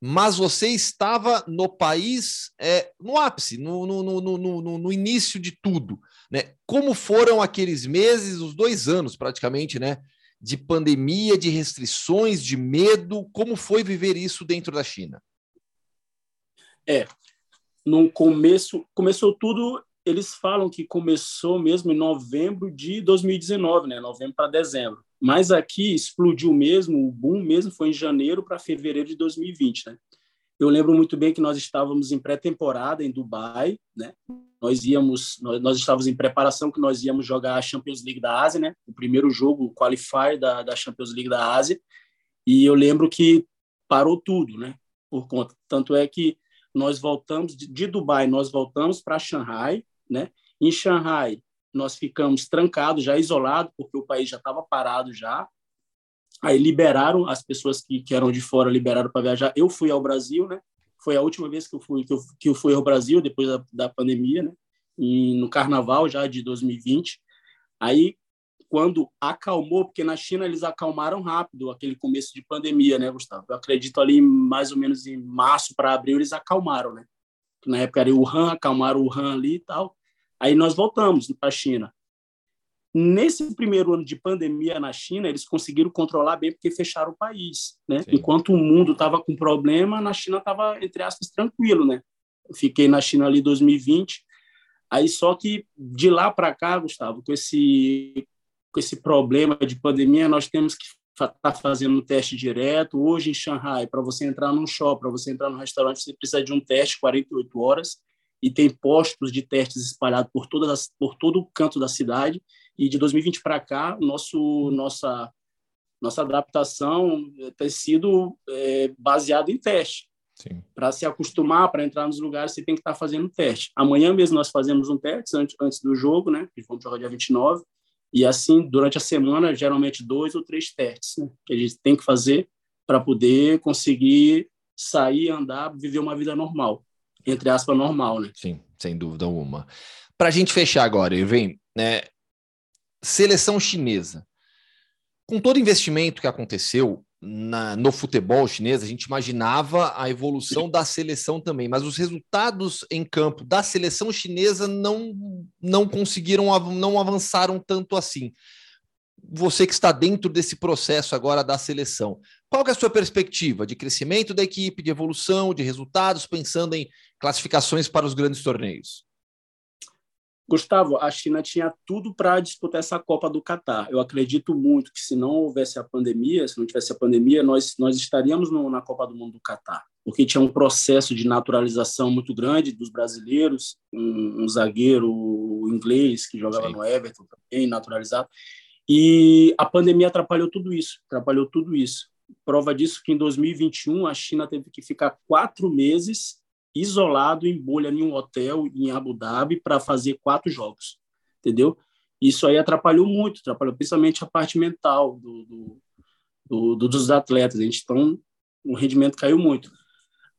mas você estava no país é, no ápice, no, no, no, no, início de tudo. Né? Como foram aqueles meses, os dois anos praticamente, né? De pandemia, de restrições, de medo, como foi viver isso dentro da China? É, no começo, começou tudo, eles falam que começou mesmo em novembro de 2019, né? Novembro para dezembro. Mas aqui explodiu mesmo, o boom mesmo foi em janeiro para fevereiro de 2020, né? Eu lembro muito bem que nós estávamos em pré-temporada em Dubai, né? Nós íamos, nós, nós, estávamos em preparação que nós íamos jogar a Champions League da Ásia, né? O primeiro jogo, o qualifier da, da Champions League da Ásia. E eu lembro que parou tudo, né? Por conta, tanto é que nós voltamos de, de Dubai, nós voltamos para Xangai, né? Em Xangai, nós ficamos trancados, já isolados, porque o país já estava parado já. Aí liberaram as pessoas que, que eram de fora, liberaram para viajar. Eu fui ao Brasil, né? Foi a última vez que eu fui que eu, que eu fui ao Brasil depois da, da pandemia, né? E no Carnaval já de 2020. Aí quando acalmou, porque na China eles acalmaram rápido aquele começo de pandemia, né, Gustavo? Eu acredito ali mais ou menos em março para abril eles acalmaram, né? Na época era o Wuhan, acalmaram o Wuhan ali e tal. Aí nós voltamos para a China. Nesse primeiro ano de pandemia na China, eles conseguiram controlar bem porque fecharam o país, né? Sim. Enquanto o mundo estava com problema, na China estava entre aspas tranquilo, né? Eu fiquei na China ali 2020. Aí só que de lá para cá, Gustavo, com esse com esse problema de pandemia, nós temos que estar tá fazendo um teste direto. Hoje em Xangai, para você entrar num shopping, para você entrar num restaurante, você precisa de um teste 48 horas e tem postos de testes espalhados por, todas as, por todo o canto da cidade. E de 2020 para cá, nosso, nossa, nossa adaptação tem sido é, baseada em teste. Para se acostumar, para entrar nos lugares, você tem que estar tá fazendo teste. Amanhã mesmo nós fazemos um teste antes, antes do jogo, né? Vamos jogar dia 29. E assim, durante a semana, geralmente dois ou três testes né? que a gente tem que fazer para poder conseguir sair, andar, viver uma vida normal entre aspas, normal, né? Sim, sem dúvida alguma. Para a gente fechar agora, Irving, né? Seleção chinesa. Com todo investimento que aconteceu na, no futebol chinês, a gente imaginava a evolução da seleção também, mas os resultados em campo da seleção chinesa não, não conseguiram, não avançaram tanto assim você que está dentro desse processo agora da seleção, qual é a sua perspectiva de crescimento da equipe, de evolução, de resultados, pensando em classificações para os grandes torneios? Gustavo, a China tinha tudo para disputar essa Copa do Catar. Eu acredito muito que se não houvesse a pandemia, se não tivesse a pandemia, nós, nós estaríamos no, na Copa do Mundo do Catar, porque tinha um processo de naturalização muito grande dos brasileiros, um, um zagueiro inglês que jogava Sim. no Everton também, naturalizado. E a pandemia atrapalhou tudo isso, atrapalhou tudo isso. Prova disso que em 2021 a China teve que ficar quatro meses isolado em bolha em um hotel em Abu Dhabi para fazer quatro jogos, entendeu? Isso aí atrapalhou muito, atrapalhou principalmente a parte mental do, do, do, dos atletas. A gente então o rendimento caiu muito.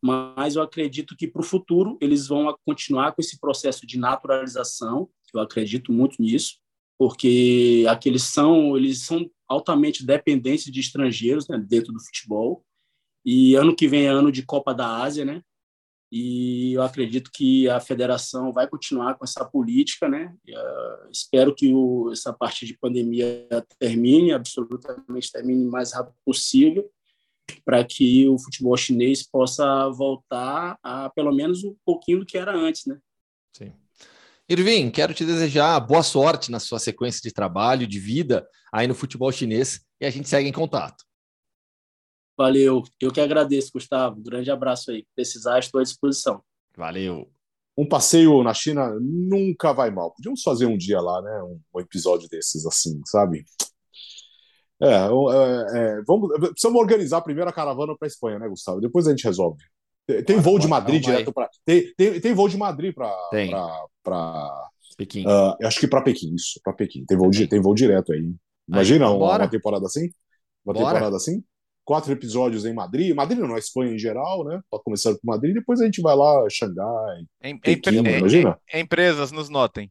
Mas eu acredito que para o futuro eles vão continuar com esse processo de naturalização. Eu acredito muito nisso porque aqueles são eles são altamente dependentes de estrangeiros né, dentro do futebol. E ano que vem é ano de Copa da Ásia, né? E eu acredito que a federação vai continuar com essa política, né? Uh, espero que o, essa parte de pandemia termine, absolutamente termine o mais rápido possível, para que o futebol chinês possa voltar a pelo menos um pouquinho do que era antes, né? Sim. Irving, quero te desejar boa sorte na sua sequência de trabalho, de vida aí no futebol chinês e a gente segue em contato. Valeu, eu que agradeço, Gustavo. Um grande abraço aí. Precisar, estou à disposição. Valeu. Um passeio na China nunca vai mal. Podíamos fazer um dia lá, né? Um, episódio desses assim, sabe? É, é, é, vamos, precisamos organizar primeiro a caravana para Espanha, né, Gustavo? Depois a gente resolve. Tem voo de Madrid direto para. Tem, tem, tem voo de Madrid para. Pequim. Uh, acho que para Pequim, isso, para Pequim. Tem voo, tem voo direto aí. Imagina aí, uma, uma, temporada assim? Uma bora. temporada assim? Quatro episódios em Madrid. Madrid não, a Espanha em geral, né? Tá começando com Madrid, depois a gente vai lá, Xangai. Em, Pequim, em, imagina? Em, empresas nos notem.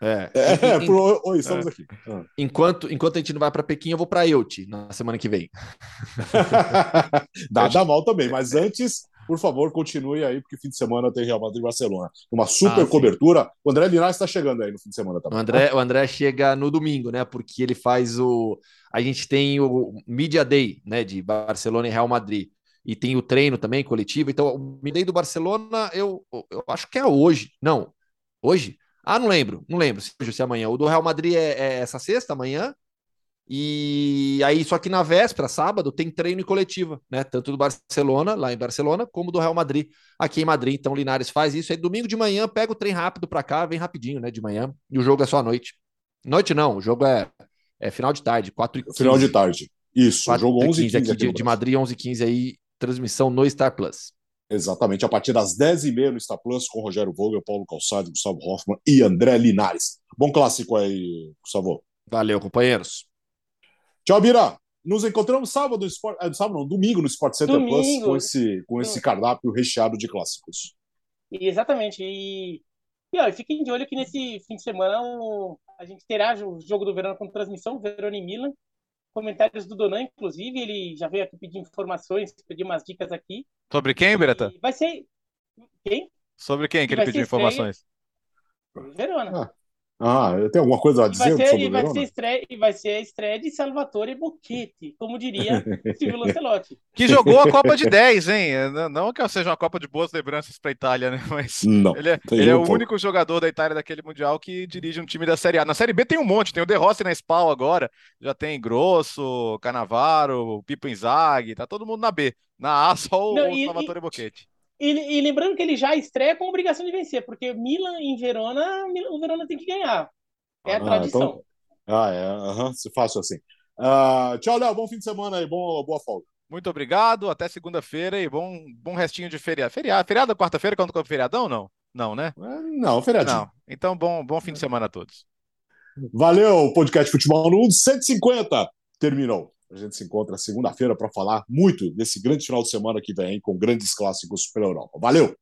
É. É, Em- por- oi, estamos aqui. Ah. enquanto, enquanto a gente não vai para Pequim, eu vou para Euti na semana que vem. Nada mal também, mas antes, por favor, continue aí, porque fim de semana tem Real Madrid e Barcelona. Uma super Ah, cobertura. O André Linares está chegando aí no fim de semana O também. André, o André chega no domingo, né? Porque ele faz o. A gente tem o Media Day, né? De Barcelona e Real Madrid. E tem o treino também coletivo. Então, o Media Day do Barcelona, eu, eu acho que é hoje. Não, hoje? Ah, não lembro, não lembro se hoje ou se é amanhã. O do Real Madrid é, é essa sexta, amanhã. E aí, só que na véspera, sábado, tem treino e coletiva, né? Tanto do Barcelona, lá em Barcelona, como do Real Madrid, aqui em Madrid. Então, o Linares faz isso. Aí, domingo de manhã, pega o trem rápido para cá, vem rapidinho, né? De manhã. E o jogo é só à noite. Noite não, o jogo é, é final de tarde, 4 e 15. Final de tarde. Isso, 4 jogo e 11 e 15 15 aqui de, de Madrid, 11 e 15 aí, transmissão no Star Plus. Exatamente, a partir das 10h30 no Star Plus, com Rogério Vogel, Paulo Calçado, Gustavo Hoffman e André Linares. Bom clássico aí, Gustavo. Valeu, companheiros. Tchau, Bira. Nos encontramos sábado, no Sport, eh, sábado não, domingo no Sport Center Plus Domingo. com esse, com esse cardápio recheado de clássicos. Exatamente. E, e ó, fiquem de olho que nesse fim de semana o- a gente terá o jogo do Verona com transmissão, Verona e Milan. Comentários do Donan, inclusive, ele já veio aqui pedir informações, pedir umas dicas aqui. Sobre quem, Beretta? E vai ser. Quem? Sobre quem que ele pediu informações? Verona. Ah, tem alguma coisa a E vai dizer ser, sobre e vai ser estreia, e vai ser a estreia de Salvatore Bocchetti, como diria Silvio Lancelotti. Que jogou a Copa de 10, hein? Não- que seja uma Copa de boas lembranças para a Itália, né? Mas Não. ele é, ele é o pouco. único jogador da Itália daquele Mundial que dirige um time da Série A. Na Série B tem um monte, tem o De Rossi na Spal agora, já tem Grosso, Canavaro, Pipo Inzaghi, tá todo mundo na B. Na A só o, Não, o e- Salvatore Bocchetti. E, e lembrando que ele já estreia com obrigação de vencer, porque Milan em Verona, o Verona tem que ganhar. É a Ah, tradição. então- Ah, é. Se fácil assim. Ah, tchau, Léo. Bom fim de semana aí. Bom, boa folga. Muito obrigado, até segunda-feira e bom, bom restinho de feriado. Feriado, feriado quarta-feira, quando com feriadão, não? Não, né? É, Não, feriadinho. Não. Então, bom, bom fim de semana a todos. Valeu, podcast Futebol no Mundo 150 terminou. A gente se encontra segunda-feira para falar muito desse grande final de semana que vem com grandes clássicos pela Europa. Valeu!